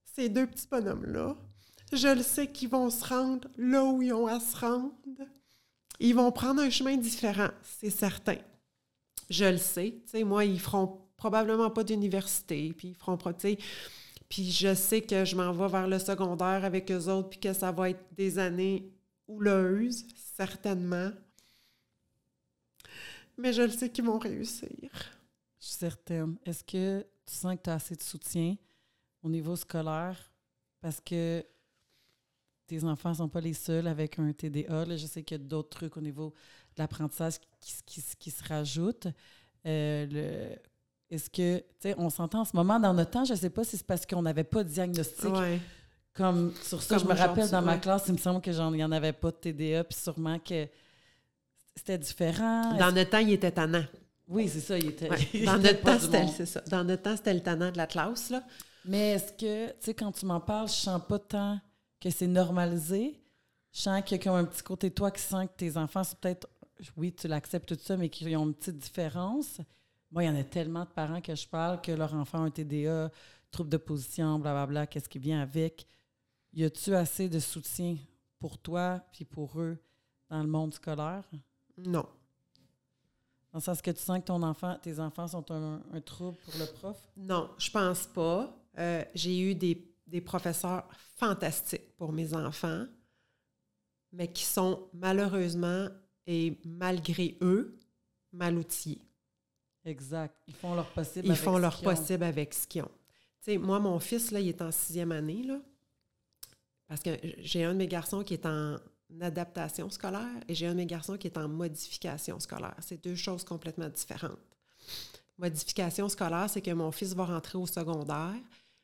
Ces deux petits bonhommes-là, je le sais qu'ils vont se rendre là où ils ont à se rendre. Ils vont prendre un chemin différent, c'est certain. Je le sais. Tu sais, moi, ils feront probablement pas d'université, puis ils feront puis je sais que je m'en vais vers le secondaire avec eux autres, puis que ça va être des années houleuses, certainement. Mais je le sais qu'ils vont réussir. Je suis certaine. Est-ce que tu sens que tu as assez de soutien au niveau scolaire? Parce que tes enfants ne sont pas les seuls avec un TDA. je sais qu'il y a d'autres trucs au niveau de l'apprentissage qui, qui, se rajoutent. Euh, est-ce que, tu sais, on s'entend en ce moment dans notre temps, je ne sais pas si c'est parce qu'on n'avait pas de diagnostic. Comme sur ça, je me rappelle dans ma classe, il me semble qu'il n'y en avait pas de TDA, puis sûrement que c'était différent. Dans notre temps, il était tannant. Oui, c'est ça, il était. [LAUGHS] dans, notre temps, c'était, ça. dans notre temps, c'était le tannant de la classe. Là. Mais est-ce que, tu sais, quand tu m'en parles, je sens pas tant que c'est normalisé? Je sens qu'il y a un petit côté de toi qui sent que tes enfants, c'est peut-être, oui, tu l'acceptes tout ça, mais qu'ils ont une petite différence. Moi, il y en a tellement de parents que je parle que leur enfant a un TDA, trouble de position, blablabla, qu'est-ce qui vient avec? Y a-tu assez de soutien pour toi puis pour eux dans le monde scolaire? Non. Dans le sens que tu sens que ton enfant, tes enfants sont un, trouble pour le prof? Non, je pense pas. Euh, j'ai eu des, des, professeurs fantastiques pour mes enfants, mais qui sont malheureusement et malgré eux mal outillés. Exact. Ils font leur possible Ils font leur possible avec ce qu'ils ont. Moi, mon fils, là, il est en sixième année, là, parce que j'ai un de mes garçons qui est en adaptation scolaire et j'ai un de mes garçons qui est en modification scolaire. C'est deux choses complètement différentes. Modification scolaire, c'est que mon fils va rentrer au secondaire,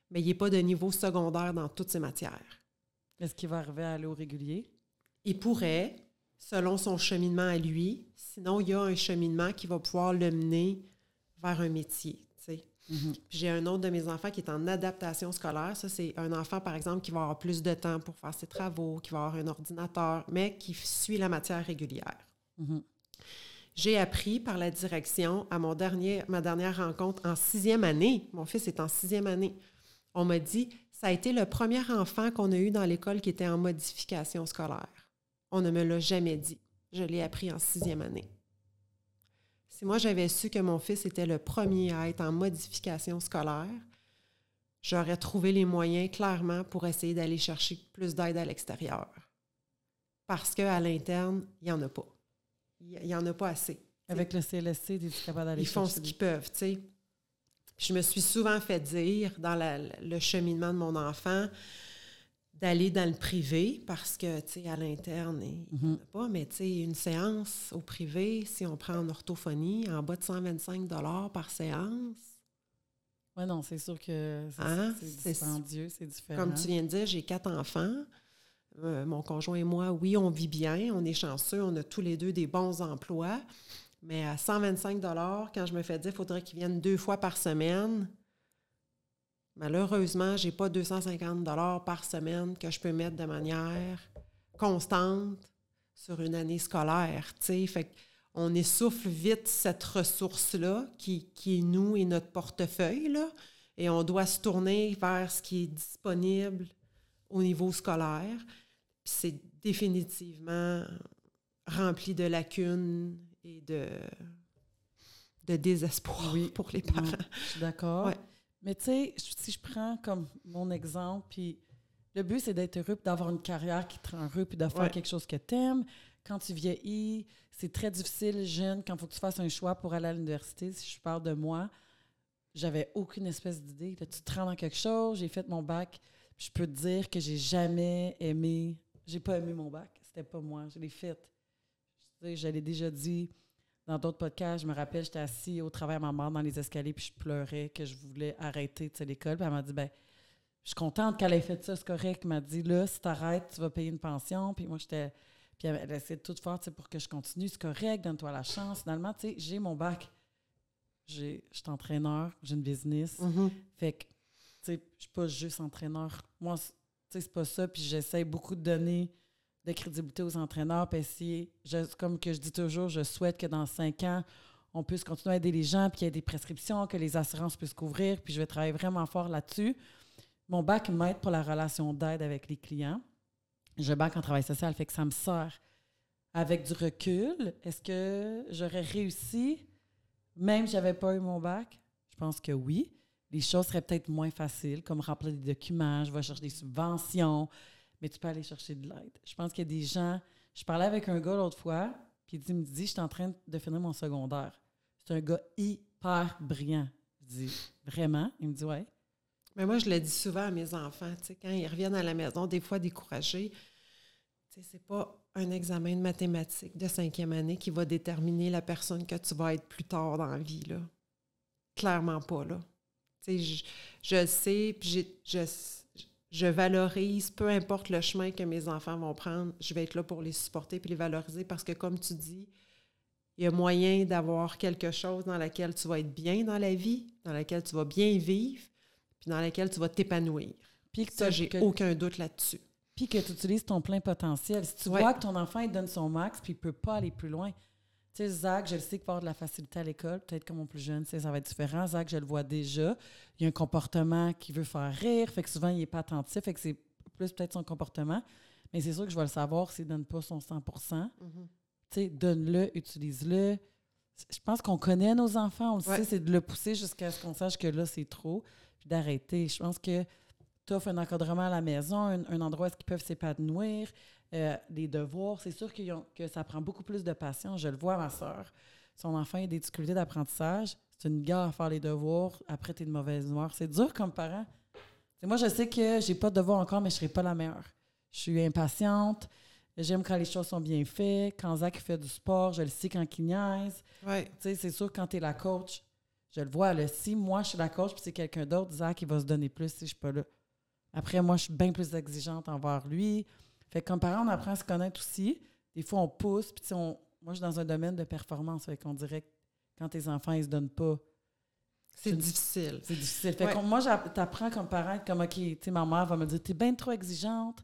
mais il n'est pas de niveau secondaire dans toutes ces matières. Est-ce qu'il va arriver à aller au régulier? Il pourrait, selon son cheminement à lui. Sinon, il y a un cheminement qui va pouvoir le mener vers un métier. Mhm. J'ai un autre de mes enfants qui est en adaptation scolaire. Ça, c'est un enfant, par exemple, qui va avoir plus de temps pour faire ses travaux, qui va avoir un ordinateur, mais qui suit la matière régulière. Mhm. J'ai appris par la direction à mon dernier, ma dernière rencontre en sixième année. Mon fils est en sixième année. On m'a dit, ça a été le premier enfant qu'on a eu dans l'école qui était en modification scolaire. On ne me l'a jamais dit. Je l'ai appris en sixième année. Si moi j'avais su que mon fils était le premier à être en modification scolaire, j'aurais trouvé les moyens clairement pour essayer d'aller chercher plus d'aide à l'extérieur. Parce qu'à l'interne, il n'y en a pas. Il n'y en a pas assez. Avec le CLSC, ils sont capables d'aller Ils font ce qu'ils peuvent, tu sais. Je me suis souvent fait dire dans la- le cheminement de mon enfant d'aller dans le privé parce que, tu sais, à l'interne, il n'y en a pas. Mais, tu sais, une séance au privé, si on prend en orthophonie, en bas de 125 par séance, Ouais, non, c'est sûr que c'est Hein? dispendieux, c'est différent. Comme tu viens de dire, j'ai quatre enfants. Euh, mon conjoint et moi, oui, on vit bien, on est chanceux, on a tous les deux des bons emplois. Mais à 125 quand je me fais dire qu'il faudrait qu'ils viennent deux fois par semaine, malheureusement, j'ai pas 250 par semaine que je peux mettre de manière constante sur une année scolaire. tu sais. Fait on essouffle vite cette ressource-là qui, qui est nous et notre portefeuille, là, et on doit se tourner vers ce qui est disponible au niveau scolaire. Puis c'est définitivement rempli de lacunes et de, de désespoir Oui. pour les parents. je suis d'accord. Ouais. Mais tu sais, si je prends comme mon exemple, puis le but, c'est d'être heureux, puis d'avoir une carrière qui te rend heureux, puis de faire Ouais. quelque chose que tu aimes. Quand tu vieillis, c'est très difficile, jeune, quand il faut que tu fasses un choix pour aller à l'université. Si je parle de moi, j'avais aucune espèce d'idée. Là, tu te rends dans quelque chose, j'ai fait mon bac. Je peux te dire que j'ai jamais aimé, j'ai pas aimé mon bac. C'était pas moi, je l'ai fait. Sais, Je l'ai déjà dit dans d'autres podcasts. Je me rappelle, j'étais assis au travail à ma mère dans les escaliers, puis je pleurais que je voulais arrêter l'école. Puis elle m'a dit, ben, je suis contente qu'elle ait fait ça, c'est correct. Elle m'a dit, là, si t'arrêtes, tu vas payer une pension. Puis moi, j'étais. Puis elle, elle essayait de tout faire pour que je continue. C'est correct, donne-toi la chance. Finalement, tu sais, j'ai mon bac. Je suis entraîneur, j'ai une business. Mhm. Fait que, tu sais, je suis pas juste entraîneur. Moi, tu sais, c'est pas ça. Puis j'essaie beaucoup de donner de crédibilité aux entraîneurs. Puis essayer, je- comme que je dis toujours, je souhaite que dans cinq ans, on puisse continuer à aider les gens, puis qu'il y ait des prescriptions, que les assurances puissent couvrir. Puis je vais travailler vraiment fort là-dessus. Mon bac m'aide pour la relation d'aide avec les clients. Je bac en travail social, fait que ça me sert. Avec du recul, est-ce que j'aurais réussi, même si j'avais pas eu mon bac? Je pense que oui. Les choses seraient peut-être moins faciles, comme remplir des documents, je vais chercher des subventions, mais tu peux aller chercher de l'aide. Je pense qu'il y a des gens. Je parlais avec un gars l'autre fois, puis il me dit Je suis en train de finir mon secondaire. C'est un gars hyper brillant. Je dis Vraiment? Il me dit Ouais. Mais moi, je le dis souvent à mes enfants, tu sais, quand ils reviennent à la maison, des fois découragés, tu sais, c'est pas un examen de mathématiques de cinquième année qui va déterminer la personne que tu vas être plus tard dans la vie, là. Clairement pas, là. Tu sais, je, je sais, puis je, je valorise, peu importe le chemin que mes enfants vont prendre, je vais être là pour les supporter puis les valoriser parce que, comme tu dis, il y a moyen d'avoir quelque chose dans laquelle tu vas être bien dans la vie, dans laquelle tu vas bien vivre, puis dans laquelle tu vas t'épanouir. Puis que, Ça, j'ai que- aucun doute là-dessus. puis que tu utilises ton plein potentiel. Si tu Ouais. vois que ton enfant il donne son max puis il peut pas aller plus loin. Tu sais, Zach, je le sais qu'il va avoir de la facilité à l'école. Peut-être que mon plus jeune, ça va être différent. Zach, je le vois déjà. Il y a un comportement qui veut faire rire. Fait que souvent, il n'est pas attentif. Fait que c'est plus peut-être son comportement. Mais c'est sûr que je vais le savoir s'il ne donne pas son 100 Tu sais, donne-le, utilise-le. Je pense qu'on connaît nos enfants, on le Ouais. sait, c'est de le pousser jusqu'à ce qu'on sache que là, c'est trop, puis d'arrêter. Je pense que tu offres un encadrement à la maison, un, un endroit où qu'ils peuvent s'épanouir, euh, des devoirs. C'est sûr ont- que ça prend beaucoup plus de patience. Je le vois ma soeur. Son enfant a des difficultés d'apprentissage. C'est une gare à faire les devoirs. Après, tu es de mauvaise humeur. C'est dur comme parent. T'sais, moi, je sais que j'ai pas de devoirs encore, mais je serai pas la meilleure. Je suis impatiente. J'aime quand les choses sont bien faites. Quand Zach fait du sport, je le sais quand il niaise. Ouais. C'est sûr, quand tu es la coach, Je le vois, là, si moi, je suis la coach, puis c'est quelqu'un d'autre, Zach, il va se donner plus si je suis pas là. Après, moi, je suis bien plus exigeante envers lui. Fait que comme parent, on apprend à se connaître aussi. Des fois, on pousse, puis on- moi, je suis dans un domaine de performance, fait qu'on dirait que quand tes enfants, ils se donnent pas, C'est difficile. c'est difficile. Fait Ouais. que moi, t'apprends comme parent, comme, OK, tu sais, ma mère va me dire, t'es bien trop exigeante.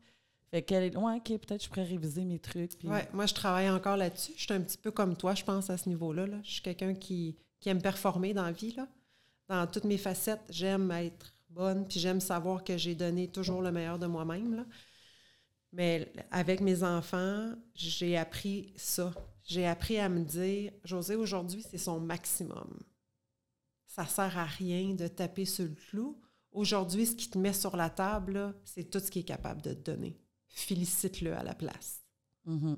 Fait qu'elle est, ouais, OK, peut-être je pourrais réviser mes trucs. puis- Ouais, moi, je travaille encore là-dessus. Je suis un petit peu comme toi, je pense, à ce niveau-là. là. Je suis quelqu'un qui, qui aime performer dans la vie. Là. Dans toutes mes facettes, j'aime être bonne, puis j'aime savoir que j'ai donné toujours le meilleur de moi-même. Mais avec mes enfants, j'ai appris ça. J'ai appris à me dire, José, aujourd'hui, c'est son maximum. Ça sert à rien de taper sur le clou. Aujourd'hui, ce qui te met sur la table, c'est tout ce qu'il est capable de te donner. Félicite-le à la place. Mhm.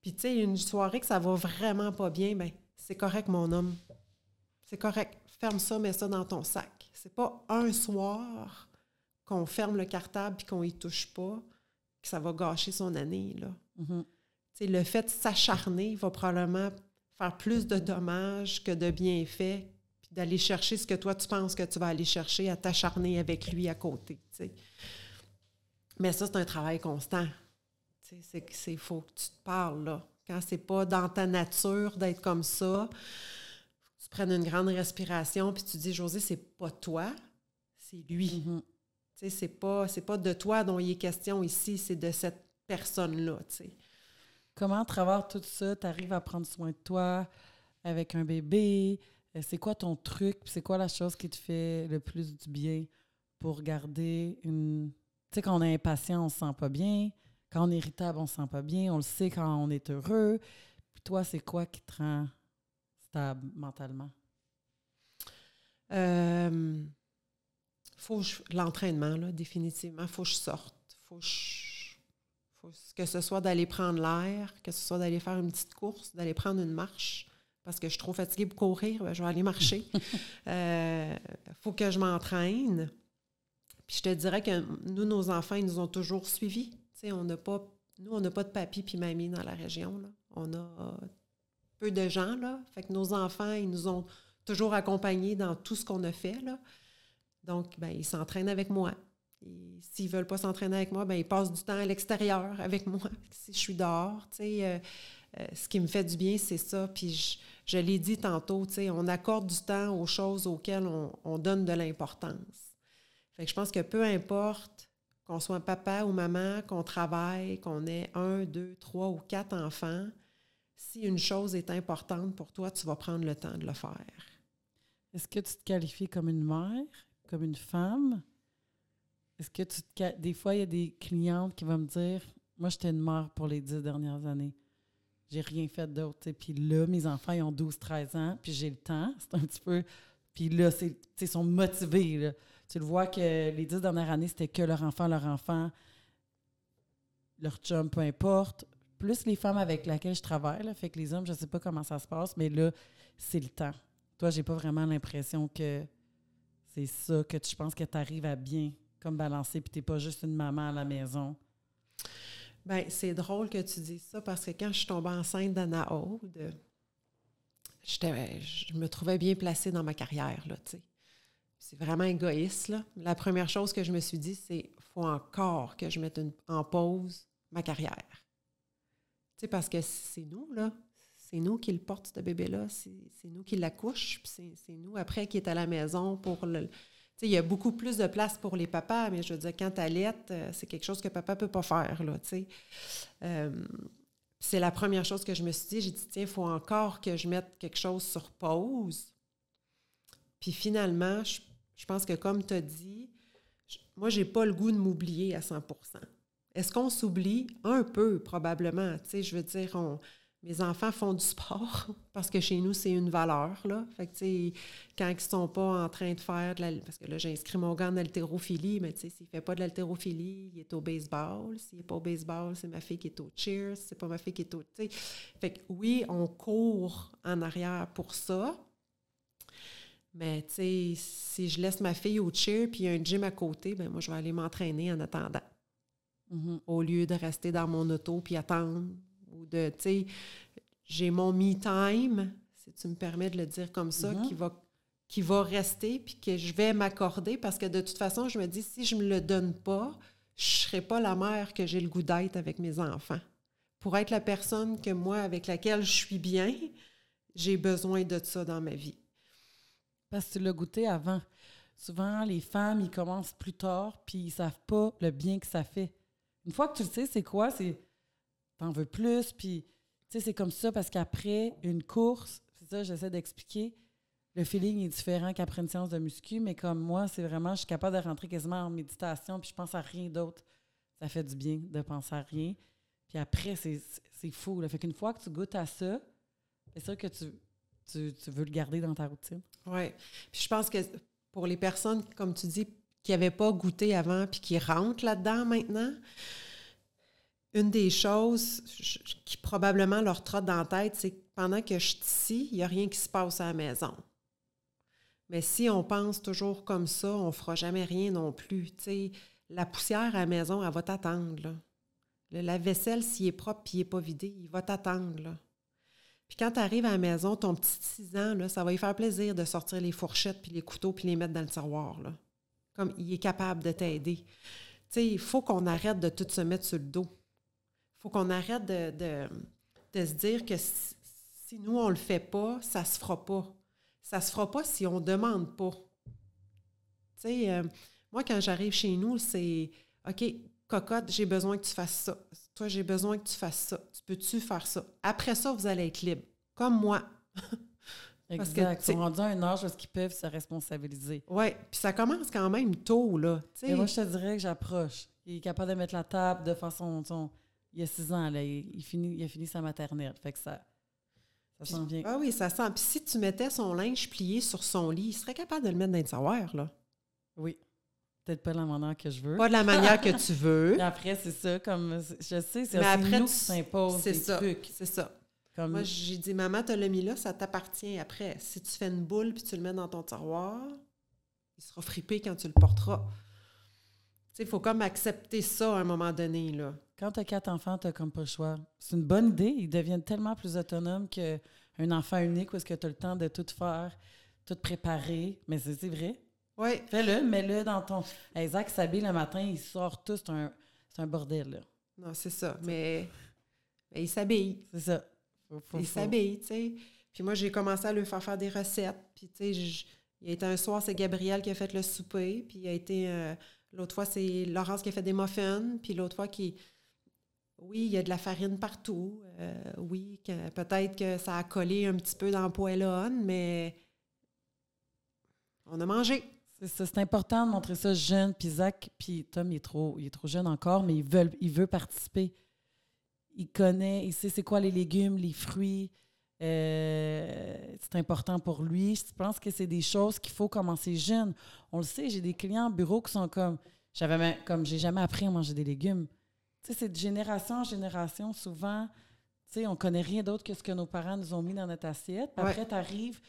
Puis, tu sais, une soirée que ça va vraiment pas bien, ben c'est correct, mon homme. C'est correct. Ferme ça, mets ça dans ton sac. C'est pas un soir qu'on ferme le cartable puis qu'on y touche pas que ça va gâcher son année, là. Mhm. Sais, le fait de s'acharner va probablement faire plus de dommages que de bienfaits, puis d'aller chercher ce que toi tu penses que tu vas aller chercher à t'acharner avec lui à côté. Mais ça, c'est un travail constant. C'est faut que tu te parles là. Quand c'est pas dans ta nature d'être comme ça, tu prennes une grande respiration puis tu dis José, c'est pas toi, c'est lui. Mhm. Tu sais, c'est pas c'est pas de toi dont il est question ici, c'est de cette personne là, tu sais. Comment, à travers tout ça, tu arrives à prendre soin de toi avec un bébé? Euh, C'est quoi ton truc? C'est quoi la chose qui te fait le plus du bien pour garder une. Tu sais, quand on est impatient, on se sent pas bien. Quand on est irritable, on se sent pas bien. On le sait quand on est heureux. Puis toi, c'est quoi qui te rend stable mentalement? Euh, faut que je- l'entraînement là, définitivement, faut que je sorte, faut que je- faut que ce soit d'aller prendre l'air, que ce soit d'aller faire une petite course, d'aller prendre une marche parce que je suis trop fatiguée pour courir, ben, je vais aller marcher. [LAUGHS] Euh, faut que je m'entraîne. Puis je te dirais que nous, nos enfants, ils nous ont toujours suivis. On n'a pas, nous, on n'a pas de papy puis mamie dans la région. Là. On a euh, peu de gens, là. Fait que nos enfants, ils nous ont toujours accompagnés dans tout ce qu'on a fait, là. Donc, ben, ils s'entraînent avec moi. S'ils veulent pas s'entraîner avec moi, ben, ils passent du temps à l'extérieur avec moi. [LAUGHS] Si je suis dehors, tu sais, euh, euh, ce qui me fait du bien, c'est ça. Puis je, je l'ai dit tantôt, tu sais, on accorde du temps aux choses auxquelles on, on donne de l'importance. Je pense que peu importe qu'on soit papa ou maman, qu'on travaille, qu'on ait un, deux, trois ou quatre enfants, si une chose est importante pour toi, tu vas prendre le temps de le faire. Est-ce que tu te qualifies comme une mère, comme une femme? Est-ce que tu te Des fois, il y a des clientes qui vont me dire Moi, j'étais une mère pour les dix dernières années. J'ai rien fait d'autre. Puis là, mes enfants, ils ont 12-13 ans, puis j'ai le temps. [LAUGHS] C'est un petit peu. Puis là, ils sont motivés. là. Tu le vois que les dix dernières années, c'était que leur enfant, leur enfant, leur chum, peu importe. Plus les femmes avec lesquelles je travaille, là, fait que les hommes, je sais pas comment ça se passe, mais là, c'est le temps. Toi, j'ai pas vraiment l'impression que c'est ça, que tu penses que tu arrives à bien comme balancer, puis t'es pas juste une maman à la maison. Ben, c'est drôle que tu dises ça parce que quand je suis tombée enceinte d'Anna Aude, je me trouvais bien placée dans ma carrière, là, tu. C'est vraiment égoïste. La première chose que je me suis dit, c'est faut encore que je mette en pause ma carrière. Tu parce que c'est nous, là. C'est nous qui le porte, ce bébé-là. C'est nous qui l'accouche. puis C'est nous, après, qui est à la maison pour le... Il y a beaucoup plus de place pour les papas, mais je veux dire, quand t'allaites, euh, c'est quelque chose que papa peut pas faire, là, tu sais. Euh, c'est la première chose que je me suis dit. J'ai dit, tiens, il faut encore que je mette quelque chose sur pause. Puis finalement, je, je pense que comme tu as dit, je- moi, j'ai pas le goût de m'oublier à 100% Est-ce qu'on s'oublie? Un peu, probablement. Tu sais, je veux dire, on- mes enfants font du sport [LAUGHS] parce que chez nous, c'est une valeur, là. Fait que, tu sais, quand ils sont pas en train de faire de la... Parce que là, j'ai inscrit mon gars en haltérophilie, mais s'il fait pas de l'haltérophilie, il est au baseball. S'il n'est pas au baseball, c'est ma fille qui est au cheer. Si c'est pas ma fille qui est au... Fait que oui, on court en arrière pour ça. Mais tu sais, si je laisse ma fille au cheer puis il y a un gym à côté, ben moi, je vais aller m'entraîner en attendant Mhm. au lieu de rester dans mon auto puis attendre. Ou de, tu sais, j'ai mon me time, si tu me permets de le dire comme ça, Mhm. qui va qui va rester puis que je vais m'accorder parce que de toute façon, je me dis, si je ne me le donne pas, je ne serai pas la mère que j'ai le goût d'être avec mes enfants. Pour être la personne que moi, avec laquelle je suis bien, j'ai besoin de ça dans ma vie. Parce que tu l'as goûté avant. Souvent, les femmes, ils commencent plus tard, puis ils savent pas le bien que ça fait. Une fois que tu le sais, c'est quoi? C'est t'en veux plus, puis tu sais, c'est comme ça parce qu'après une course, c'est ça, j'essaie d'expliquer, le feeling est différent qu'après une séance de muscu, mais comme moi, c'est vraiment, je suis capable de rentrer quasiment en méditation, puis je pense à rien d'autre. Ça fait du bien de penser à rien. Puis après, c'est fou. Là. Fait qu'une fois que tu goûtes à ça, c'est sûr que tu, tu, tu, veux le garder dans ta routine. Oui. Puis je pense que pour les personnes, comme tu dis, qui n'avaient pas goûté avant puis qui rentrent là-dedans maintenant, une des choses qui probablement leur trotte dans la tête, c'est que pendant que je suis ici, il n'y a rien qui se passe à la maison. Mais si on pense toujours comme ça, on ne fera jamais rien non plus. la poussière à la maison, elle va t'attendre. La vaisselle, s'il est propre et il n'est pas vidé, il va t'attendre. Puis quand tu arrives à la maison, ton petit 6 ans, ça va lui faire plaisir de sortir les fourchettes puis les couteaux puis les mettre dans le tiroir. Là. Comme il est capable de t'aider. il faut qu'on arrête de tout se mettre sur le dos. Il faut qu'on arrête de, de, se dire que si, si nous, on ne le fait pas, ça ne se fera pas ça se fera pas si on ne demande pas. Tu sais, euh, moi, quand j'arrive chez nous, c'est OK, cocotte, j'ai besoin que tu fasses ça. Toi, j'ai besoin que tu fasses ça. Tu peux-tu faire ça? Après ça, vous allez être libre. Comme moi. [LAUGHS] exact. Ils sont rendus à un âge où ils peuvent se responsabiliser. Oui, puis ça commence quand même tôt, là. Et moi, je te dirais que j'approche. Il est capable de mettre la table de façon... Son, il y a six ans, là, il, finit, il a fini sa maternelle. Fait que ça ça sent bien. Ah oui, ça sent. Puis si tu mettais son linge plié sur son lit, il serait capable de le mettre dans le tiroir, là. Oui. Peut-être pas de la manière que je veux. Pas de la manière que tu veux. Mais [LAUGHS] après, c'est ça, comme je sais, c'est après, nous qui s'impose C'est ça. C'est ça. Moi, j'ai dit, maman, tu l'as mis là, ça t'appartient après. Si tu fais une boule puis tu le mets dans ton tiroir, il sera fripé quand tu le porteras. Tu sais, il faut comme accepter ça à un moment donné, là. Quand tu as quatre enfants, tu n'as comme pas le choix. C'est une bonne idée. Ils deviennent tellement plus autonomes qu'un enfant unique où est-ce que tu as le temps de tout faire, tout préparer. Mais c'est vrai. Oui. Fais-le, mets-le dans ton. Isaac s'habille le matin, il sort tout, c'est un, un, bordel. Là. Non, c'est ça. Mais, il s'habille. C'est ça. il s'habille, tu sais. Puis moi, j'ai commencé à lui faire faire des recettes. Puis, tu sais, il a été un soir, c'est Gabriel qui a fait le souper. Puis, il a été. Euh, l'autre fois, c'est Laurence qui a fait des muffins. Puis, l'autre fois, qui oui, il y a de la farine partout. Euh, oui, peut-être que ça a collé un petit peu dans le mais on a mangé. C'est important de montrer ça jeune. Puis Zach, puis Tom, il est, trop, il est trop jeune encore, mais il veut, il veut participer. Il connaît, il sait c'est quoi les légumes, les fruits. Euh, c'est important pour lui. Je pense que c'est des choses qu'il faut commencer jeune. On le sait, j'ai des clients en bureau qui sont comme, j'avais comme j'ai jamais appris à manger des légumes c'est de génération en génération, souvent, tu sais, on connaît rien d'autre que ce que nos parents nous ont mis dans notre assiette. après, tu arrives,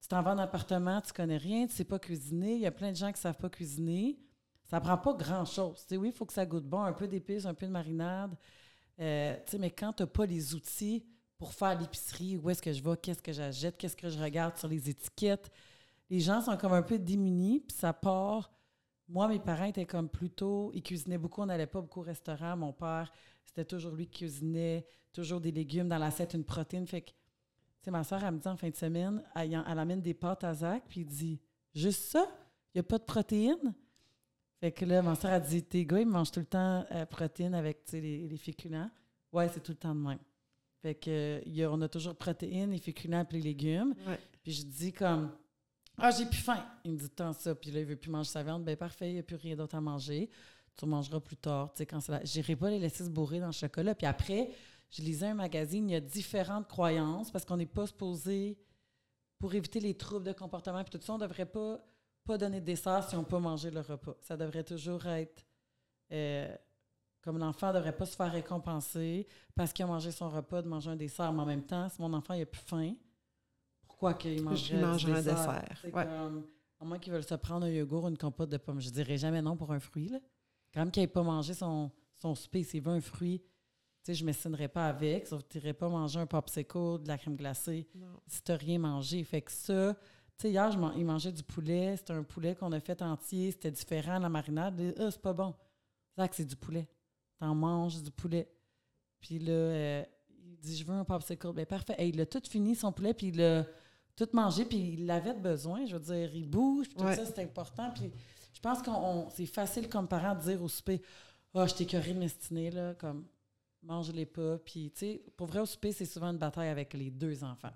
tu t'en vas en appartement, tu connais rien, tu sais pas cuisiner. Il y a plein de gens qui savent pas cuisiner. Ça prend pas grand-chose. oui, il faut que ça goûte bon, un peu d'épices, un peu de marinade. Euh, mais quand tu n'as pas les outils pour faire l'épicerie, où est-ce que je vais, qu'est-ce que j'achète, qu'est-ce que je regarde sur les étiquettes, les gens sont comme un peu démunis, puis ça part moi, mes parents étaient comme plutôt. Ils cuisinaient beaucoup, on n'allait pas beaucoup au restaurant. Mon père, c'était toujours lui qui cuisinait, toujours des légumes dans l'assiette, une protéine. Fait que, tu sais, ma soeur, elle me dit en fin de semaine, elle, amène des pâtes à Zach, puis il dit Juste ça? Il n'y a pas de protéines? Fait que là, ma soeur a dit Tes gars, ils mangent tout le temps euh, protéines avec les, les féculents. Ouais, c'est tout le temps de même. Fait que, y a, on a toujours protéines, les féculents et les légumes. Puis je dis comme ah, j'ai plus faim. Il me dit tant ça. Puis là, il veut plus manger sa viande. Ben parfait, il n'y a plus rien d'autre à manger. Tu mangeras plus tard. Tu sais, quand c'est là. J'irai pas les laisser se bourrer dans le chocolat. Puis après, je lisais un magazine, il y a différentes croyances parce qu'on n'est pas supposé, pour éviter les troubles de comportement, puis tout ça, on ne devrait pas, pas donner de dessert si on peut manger le repas. Ça devrait toujours être. Euh, comme l'enfant ne devrait pas se faire récompenser parce qu'il a mangé son repas, de manger un dessert, mais en même temps, si mon enfant n'a plus faim, quoi qu'il mangerait, un dessert? à moins qu'ils veulent se prendre un yogourt, une compote de pommes. Je dirais jamais non pour un fruit. Là. Quand même qu'il n'ait pas mangé son, son souper, s'il veut un fruit, tu sais, je ne m'essinerais pas avec, sauf que tu n'irais pas manger un popsicle, de la crème glacée, si tu n'as rien mangé. Fait que ça, Tu sais, hier, je man- il mangeait du poulet. C'était un poulet qu'on a fait entier. C'était différent, la marinade. Ah, c'est pas bon. Zach, c'est du poulet. T'en manges du poulet. Puis là, euh, il dit, je veux un popsicle. Ben parfait. Hey, il a tout fini, son poulet, puis il l'a tout mangé, puis il avait de besoin. Je veux dire, il bouge, puis tout Ouais. ça, c'est important. Puis je pense qu'on on- c'est facile comme parent de dire au souper, ah, je t'ai curé de m'estiner, là, comme, mange-les pas. Puis, tu sais, pour vrai, au souper, c'est souvent une bataille avec les deux enfants.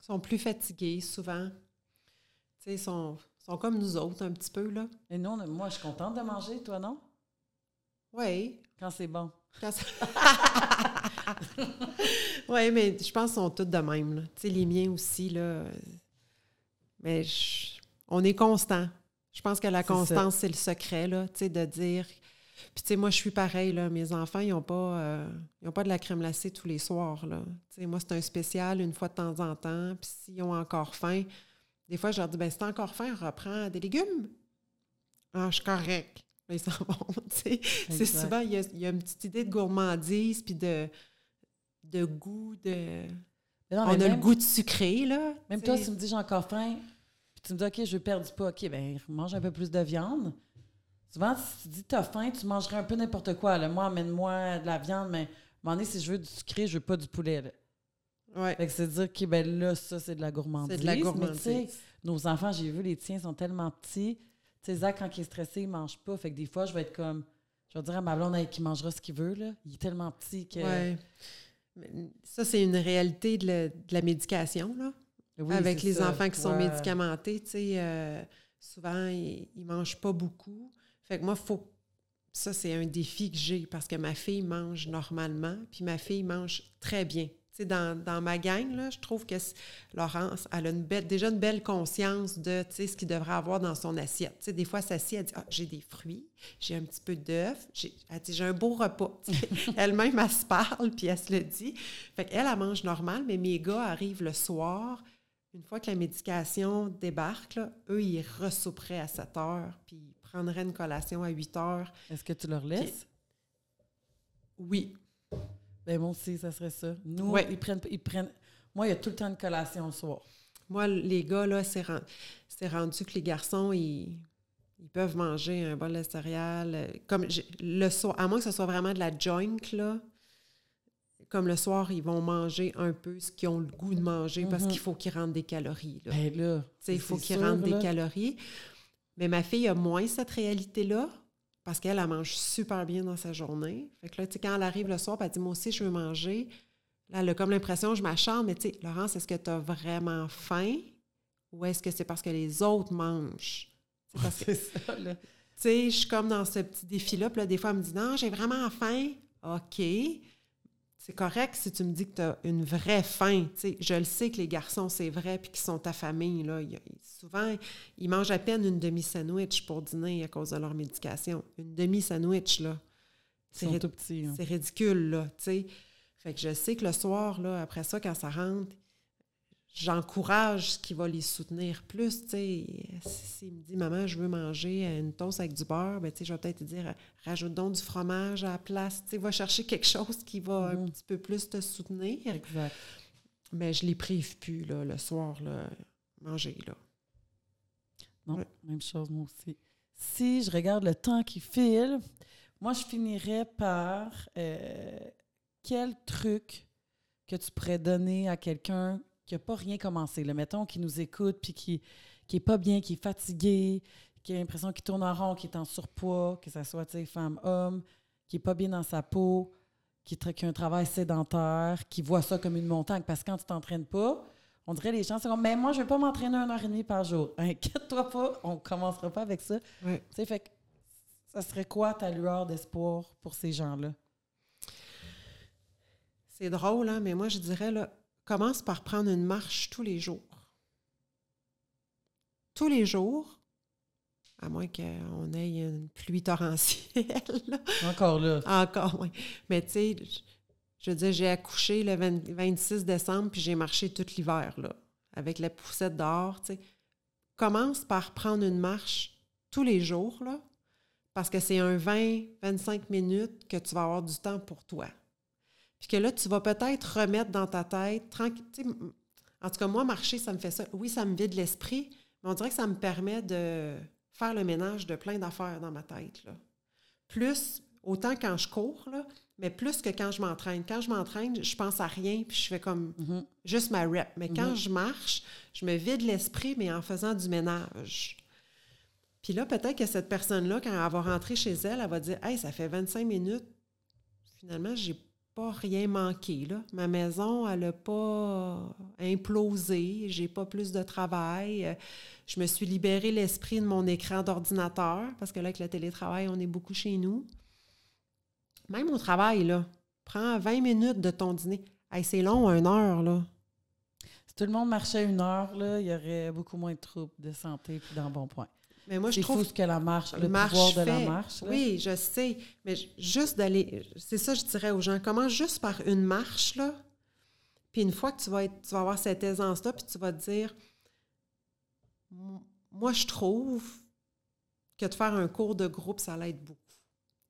Ils sont plus fatigués souvent. Tu sais, ils sont, sont comme nous autres un petit peu, là. Et nous, on- moi, je suis contente de manger, toi, non? Oui. Quand c'est bon. [LAUGHS] oui, mais je pense qu'ils sont tous de même. Tu sais, les miens aussi, là. Mais je- on est constant. Je pense que la constance, c'est le secret, là. Tu sais, de dire. Puis, tu sais, moi, je suis pareil, là. Mes enfants, ils n'ont pas, euh, ils ont pas de la crème glacée tous les soirs, là. Tu sais, moi, c'est un spécial une fois de temps en temps. Puis, s'ils ont encore faim, des fois, je leur dis, ben, si t'as encore faim, reprends des légumes. Ah, je suis correct. Ils s'en vont. C'est souvent, il y, a, il y a une petite idée de gourmandise, puis de, de goût, de... Mais non, On a le goût de sucré, là. Même toi, si tu me dis j'ai encore faim, puis tu me dis OK, je veux perdre du poids, OK, ben mange un peu plus de viande. Souvent, si tu dis t'as faim, tu mangerais un peu n'importe quoi. Là. Moi, amène-moi de la viande, mais à un moment donné, si je veux du sucré, je veux pas du poulet. Là. Ouais. Fait que c'est dire que ben là, ça, c'est de la gourmandise. C'est de la Mais gourmandise. nos enfants, j'ai vu, les tiens sont tellement petits. Tu sais, Zach, quand il est stressé, il mange pas. Fait que des fois, je vais être comme. Je vais dire à ma blonde hey, qu'il mangera ce qu'il veut. Là. Il est tellement petit que. Ouais. Ça, c'est une réalité de, la- de la médication, là. Oui, Avec les ça. enfants qui sont médicamentés, tu sais, euh, souvent, ils, ils mangent pas beaucoup. Fait que moi, faut... Ça, c'est un défi que j'ai parce que ma fille mange normalement, puis ma fille mange très bien. Dans, dans ma gang, là, je trouve que Laurence, elle a une belle, déjà une belle conscience de, ce qu'il devrait avoir dans son assiette. Des fois, elle s'assied, elle dit, ah, j'ai des fruits, j'ai un petit peu d'œufs, j'ai, elle dit, j'ai un beau repas. [LAUGHS] Elle-même, elle se parle, puis elle se le dit. Fait qu'elle, elle mange normal, mais mes gars arrivent le soir, une fois que la médication débarque, là, eux, ils ressouperaient à 7 heures, puis ils prendraient une collation à 8 heures. Est-ce que tu leur laisses? Oui. Ben moi aussi, ça serait ça. Nous, Ouais. ils, prennent, ils prennent. Moi, il y a tout le temps une collation le soir. Moi, les gars, là, c'est ren- c'est rendu que les garçons, ils, ils peuvent manger un bol de céréales. euh, Comme le soir, à moins que ce soit vraiment de la junk, là. Comme le soir, ils vont manger un peu ce qu'ils ont le goût de manger parce Mhm. qu'il faut qu'ils rentrent des calories. Là. Ben là. Tu sais, il faut qu'ils rentrent là. des calories. Mais ma fille a moins cette réalité-là parce qu'elle, elle mange super bien dans sa journée. Fait que là, tu sais, quand elle arrive le soir, elle dit Moi aussi, je veux manger. Là, elle a comme l'impression je m'acharne, mais tu sais, Laurence, est-ce que tu as vraiment faim ou est-ce que c'est parce que les autres mangent? C'est parce que, tu C'est ça, là. sais, je suis comme dans ce petit défi-là, puis là, des fois, elle me dit Non, j'ai vraiment faim. OK. C'est correct si tu me dis que tu as une vraie faim. Je le sais que les garçons, c'est vrai, puis qu'ils sont ta famille. Là. Ils- souvent, ils mangent à peine une demi-sandwich pour dîner à cause de leur médication. Une demi-sandwich, là. C'est ri- hein. c'est ridicule, là, tu sais. Fait que je sais que le soir, là, après ça, quand ça rentre, j'encourage ce qui va les soutenir plus, tu sais. Si- S'il me dit, maman, je veux manger une toast avec du beurre, ben, je vais peut-être te dire, rajoute donc du fromage à la place, va chercher quelque chose qui va un Mhm. petit peu plus te soutenir. Exact. Mais je les prive plus, là, le soir, là, manger, là. Non, Ouais. même chose, moi aussi. Si je regarde le temps qui file, moi, je finirais par euh, quel truc que tu pourrais donner à quelqu'un qui n'a pas rien commencé. Là, mettons, qui nous écoute, puis qui qui est pas bien, qui est fatigué, qui a l'impression qu'il tourne en rond, qui est en surpoids, que ce soit femme, homme, qui est pas bien dans sa peau, qui, qui a un travail sédentaire, qui voit ça comme une montagne. Parce que quand tu t'entraînes pas, on dirait les gens, c'est comme, mais moi, je vais pas m'entraîner une heure et demie par jour. Inquiète-toi pas, on commencera pas avec ça. Sais, fait que ça serait quoi ta lueur d'espoir pour ces gens-là? C'est drôle, hein, mais moi, je dirais, là, commence par prendre une marche tous les jours. Tous les jours, à moins qu'on ait une pluie torrentielle. là. Encore là. Encore, oui. Mais tu sais, je- je veux dire, j'ai accouché le 20 26 décembre, puis j'ai marché tout l'hiver, là, avec la poussette dehors, tu sais. Commence par prendre une marche tous les jours, là, parce que c'est un 20-25 minutes que tu vas avoir du temps pour toi. Puis que là, tu vas peut-être remettre dans ta tête, tranquille, En tout cas, moi, marcher, ça me fait ça. Oui, ça me vide l'esprit, mais on dirait que ça me permet de faire le ménage de plein d'affaires dans ma tête. Là. Plus, autant quand je cours, là, mais plus que quand je m'entraîne. Quand je m'entraîne, je pense à rien, puis je fais comme Mhm. juste ma rep. Mais quand Mhm. je marche, je me vide l'esprit, mais en faisant du ménage. Puis là, peut-être que cette personne-là, quand elle va rentrer chez elle, elle va dire Hey, ça fait 25 minutes. Finalement, j'ai pas rien manqué. Ma maison, elle n'a pas implosé. J'ai pas plus de travail. Euh, Je me suis libéré l'esprit de mon écran d'ordinateur, parce que là, avec le télétravail, on est beaucoup chez nous. Même au travail, là, prends 20 minutes de ton dîner. C'est long, une heure, là. Si tout le monde marchait une heure, là, il y aurait beaucoup moins de troubles de santé puis dans bon point. Mais moi, je trouve fou ce que la marche, le marche pouvoir de la marche. là. Oui, je sais. Mais juste d'aller. C'est ça, je dirais aux gens. Commence juste par une marche, là. Puis une fois que tu vas, être, tu vas avoir cette aisance-là, puis tu vas te dire Moi, je trouve que de faire un cours de groupe, ça l'aide beaucoup.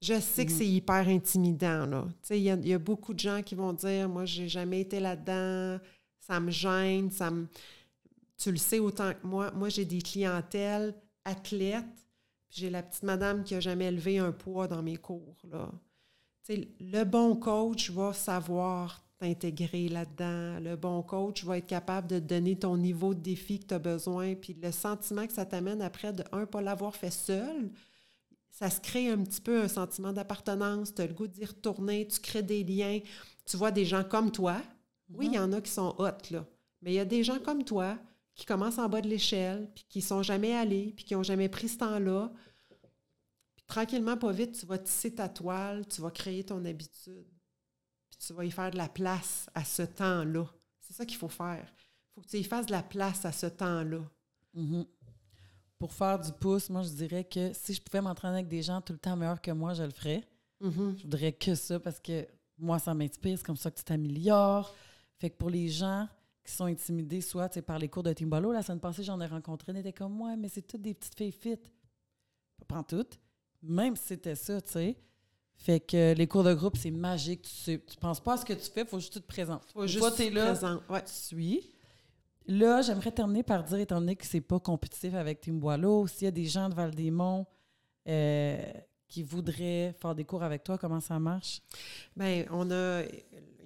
Je sais que Mhm. c'est hyper intimidant, là. Tu sais, il y, a- il y a beaucoup de gens qui vont dire Moi, j'ai jamais été là-dedans, ça me gêne, ça me. Tu le sais autant que moi. Moi, j'ai des clientèles athlètes, puis j'ai la petite madame qui a jamais levé un poids dans mes cours, là. Le bon coach va savoir t'intégrer là-dedans. Le bon coach va être capable de te donner ton niveau de défi que tu as besoin. Puis le sentiment que ça t'amène après de, un, pas l'avoir fait seul, ça se crée un petit peu un sentiment d'appartenance. Tu as le goût d'y retourner, tu crées des liens. Tu vois des gens comme toi. Oui, il y en a qui sont hot, là. Mais il y a des gens comme toi qui commencent en bas de l'échelle, puis qui sont jamais allés, puis qui n'ont jamais pris ce temps-là. Puis tranquillement, pas vite, tu vas tisser ta toile, tu vas créer ton habitude. Puis tu vas y faire de la place à ce temps-là. C'est ça qu'il faut faire. Il faut que tu y fasses de la place à ce temps-là. Mhm. Pour faire du pouce, moi, je dirais que si je pouvais m'entraîner avec des gens tout le temps meilleurs que moi, je le ferais. Mhm. Je voudrais que ça parce que moi, ça m'inspire. C'est comme ça que tu t'améliores. Fait que pour les gens qui sont intimidés, soit tu par les cours de Timbalo, la semaine passée, j'en ai rencontré, une était comme moi, mais c'est toutes des petites filles fit. Pas toutes. Même si c'était ça, tu sais. Fait que les cours de groupe, c'est magique. Tu, sais, tu penses pas à ce que tu fais, il faut juste que tu te présentes. Faut juste être t'es là, présent. Ouais. tu suis. Là, j'aimerais terminer par dire, étant donné que c'est pas compétitif avec Team Boileau, s'il y a des gens de Val-des-Monts euh, qui voudraient faire des cours avec toi, comment ça marche? Bien, on a.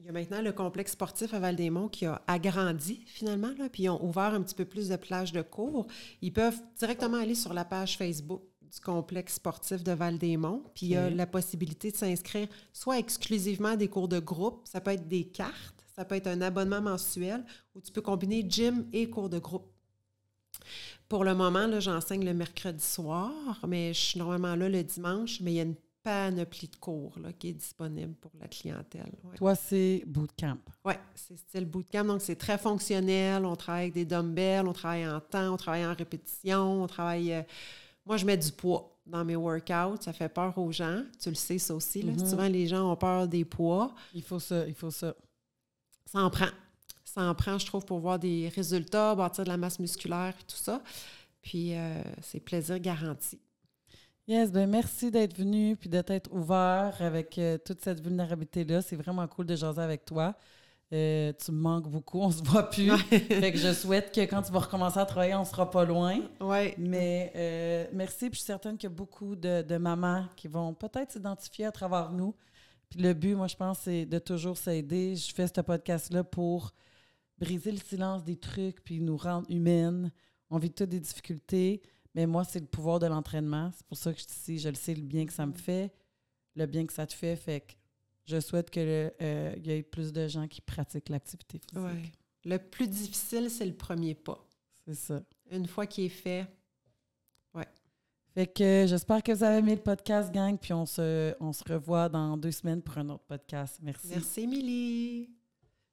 Il y a maintenant le complexe sportif à Val-des-Monts qui a agrandi finalement, là, puis ils ont ouvert un petit peu plus de plages de cours. Ils peuvent directement aller sur la page Facebook du complexe sportif de Val-des-Monts, puis il y a la possibilité de s'inscrire soit exclusivement à des cours de groupe, ça peut être des cartes, ça peut être un abonnement mensuel, ou tu peux combiner gym et cours de groupe. Pour le moment, j'enseigne le mercredi soir, mais je suis normalement là le dimanche, mais il y a une panoplie de cours là, qui est disponible pour la clientèle. Ouais. Toi, c'est bootcamp. Oui, c'est style bootcamp, donc c'est très fonctionnel. On travaille avec des dumbbells, on travaille en temps, on travaille en répétition, on travaille. euh, Moi, je mets du poids dans mes workouts. Ça fait peur aux gens. Tu le sais, ça aussi. là. Mhm. Souvent, les gens ont peur des poids. Il faut ça, il faut ça. Ça en prend. Ça en prend, je trouve, pour voir des résultats, bâtir de la masse musculaire et tout ça. Puis, euh, c'est plaisir garanti. Yes, ben merci d'être venu puis de t'être ouvert avec euh, toute cette vulnérabilité-là. C'est vraiment cool de jaser avec toi. Euh, tu me manques beaucoup, on se voit plus. [LAUGHS] fait que je souhaite que quand tu vas recommencer à travailler, on sera pas loin. Oui. Mais euh, merci, puis je suis certaine qu'il y a beaucoup de, de mamans qui vont peut-être s'identifier à travers nous. Puis le but, moi, je pense, c'est de toujours s'aider. Je fais ce podcast-là pour briser le silence des trucs, puis nous rendre humaines. On vit toutes des difficultés, mais moi, c'est le pouvoir de l'entraînement. C'est pour ça que je suis ici. Je le sais, le bien que ça me fait, le bien que ça te fait. Fait que je souhaite qu'il y ait plus de gens qui pratiquent l'activité physique. Ouais. Le plus difficile, c'est le premier pas. C'est ça. Une fois qu'il est fait, Fait que j'espère que vous avez aimé le podcast, gang, puis on se, on se revoit dans deux semaines pour un autre podcast. Merci. merci, Émilie.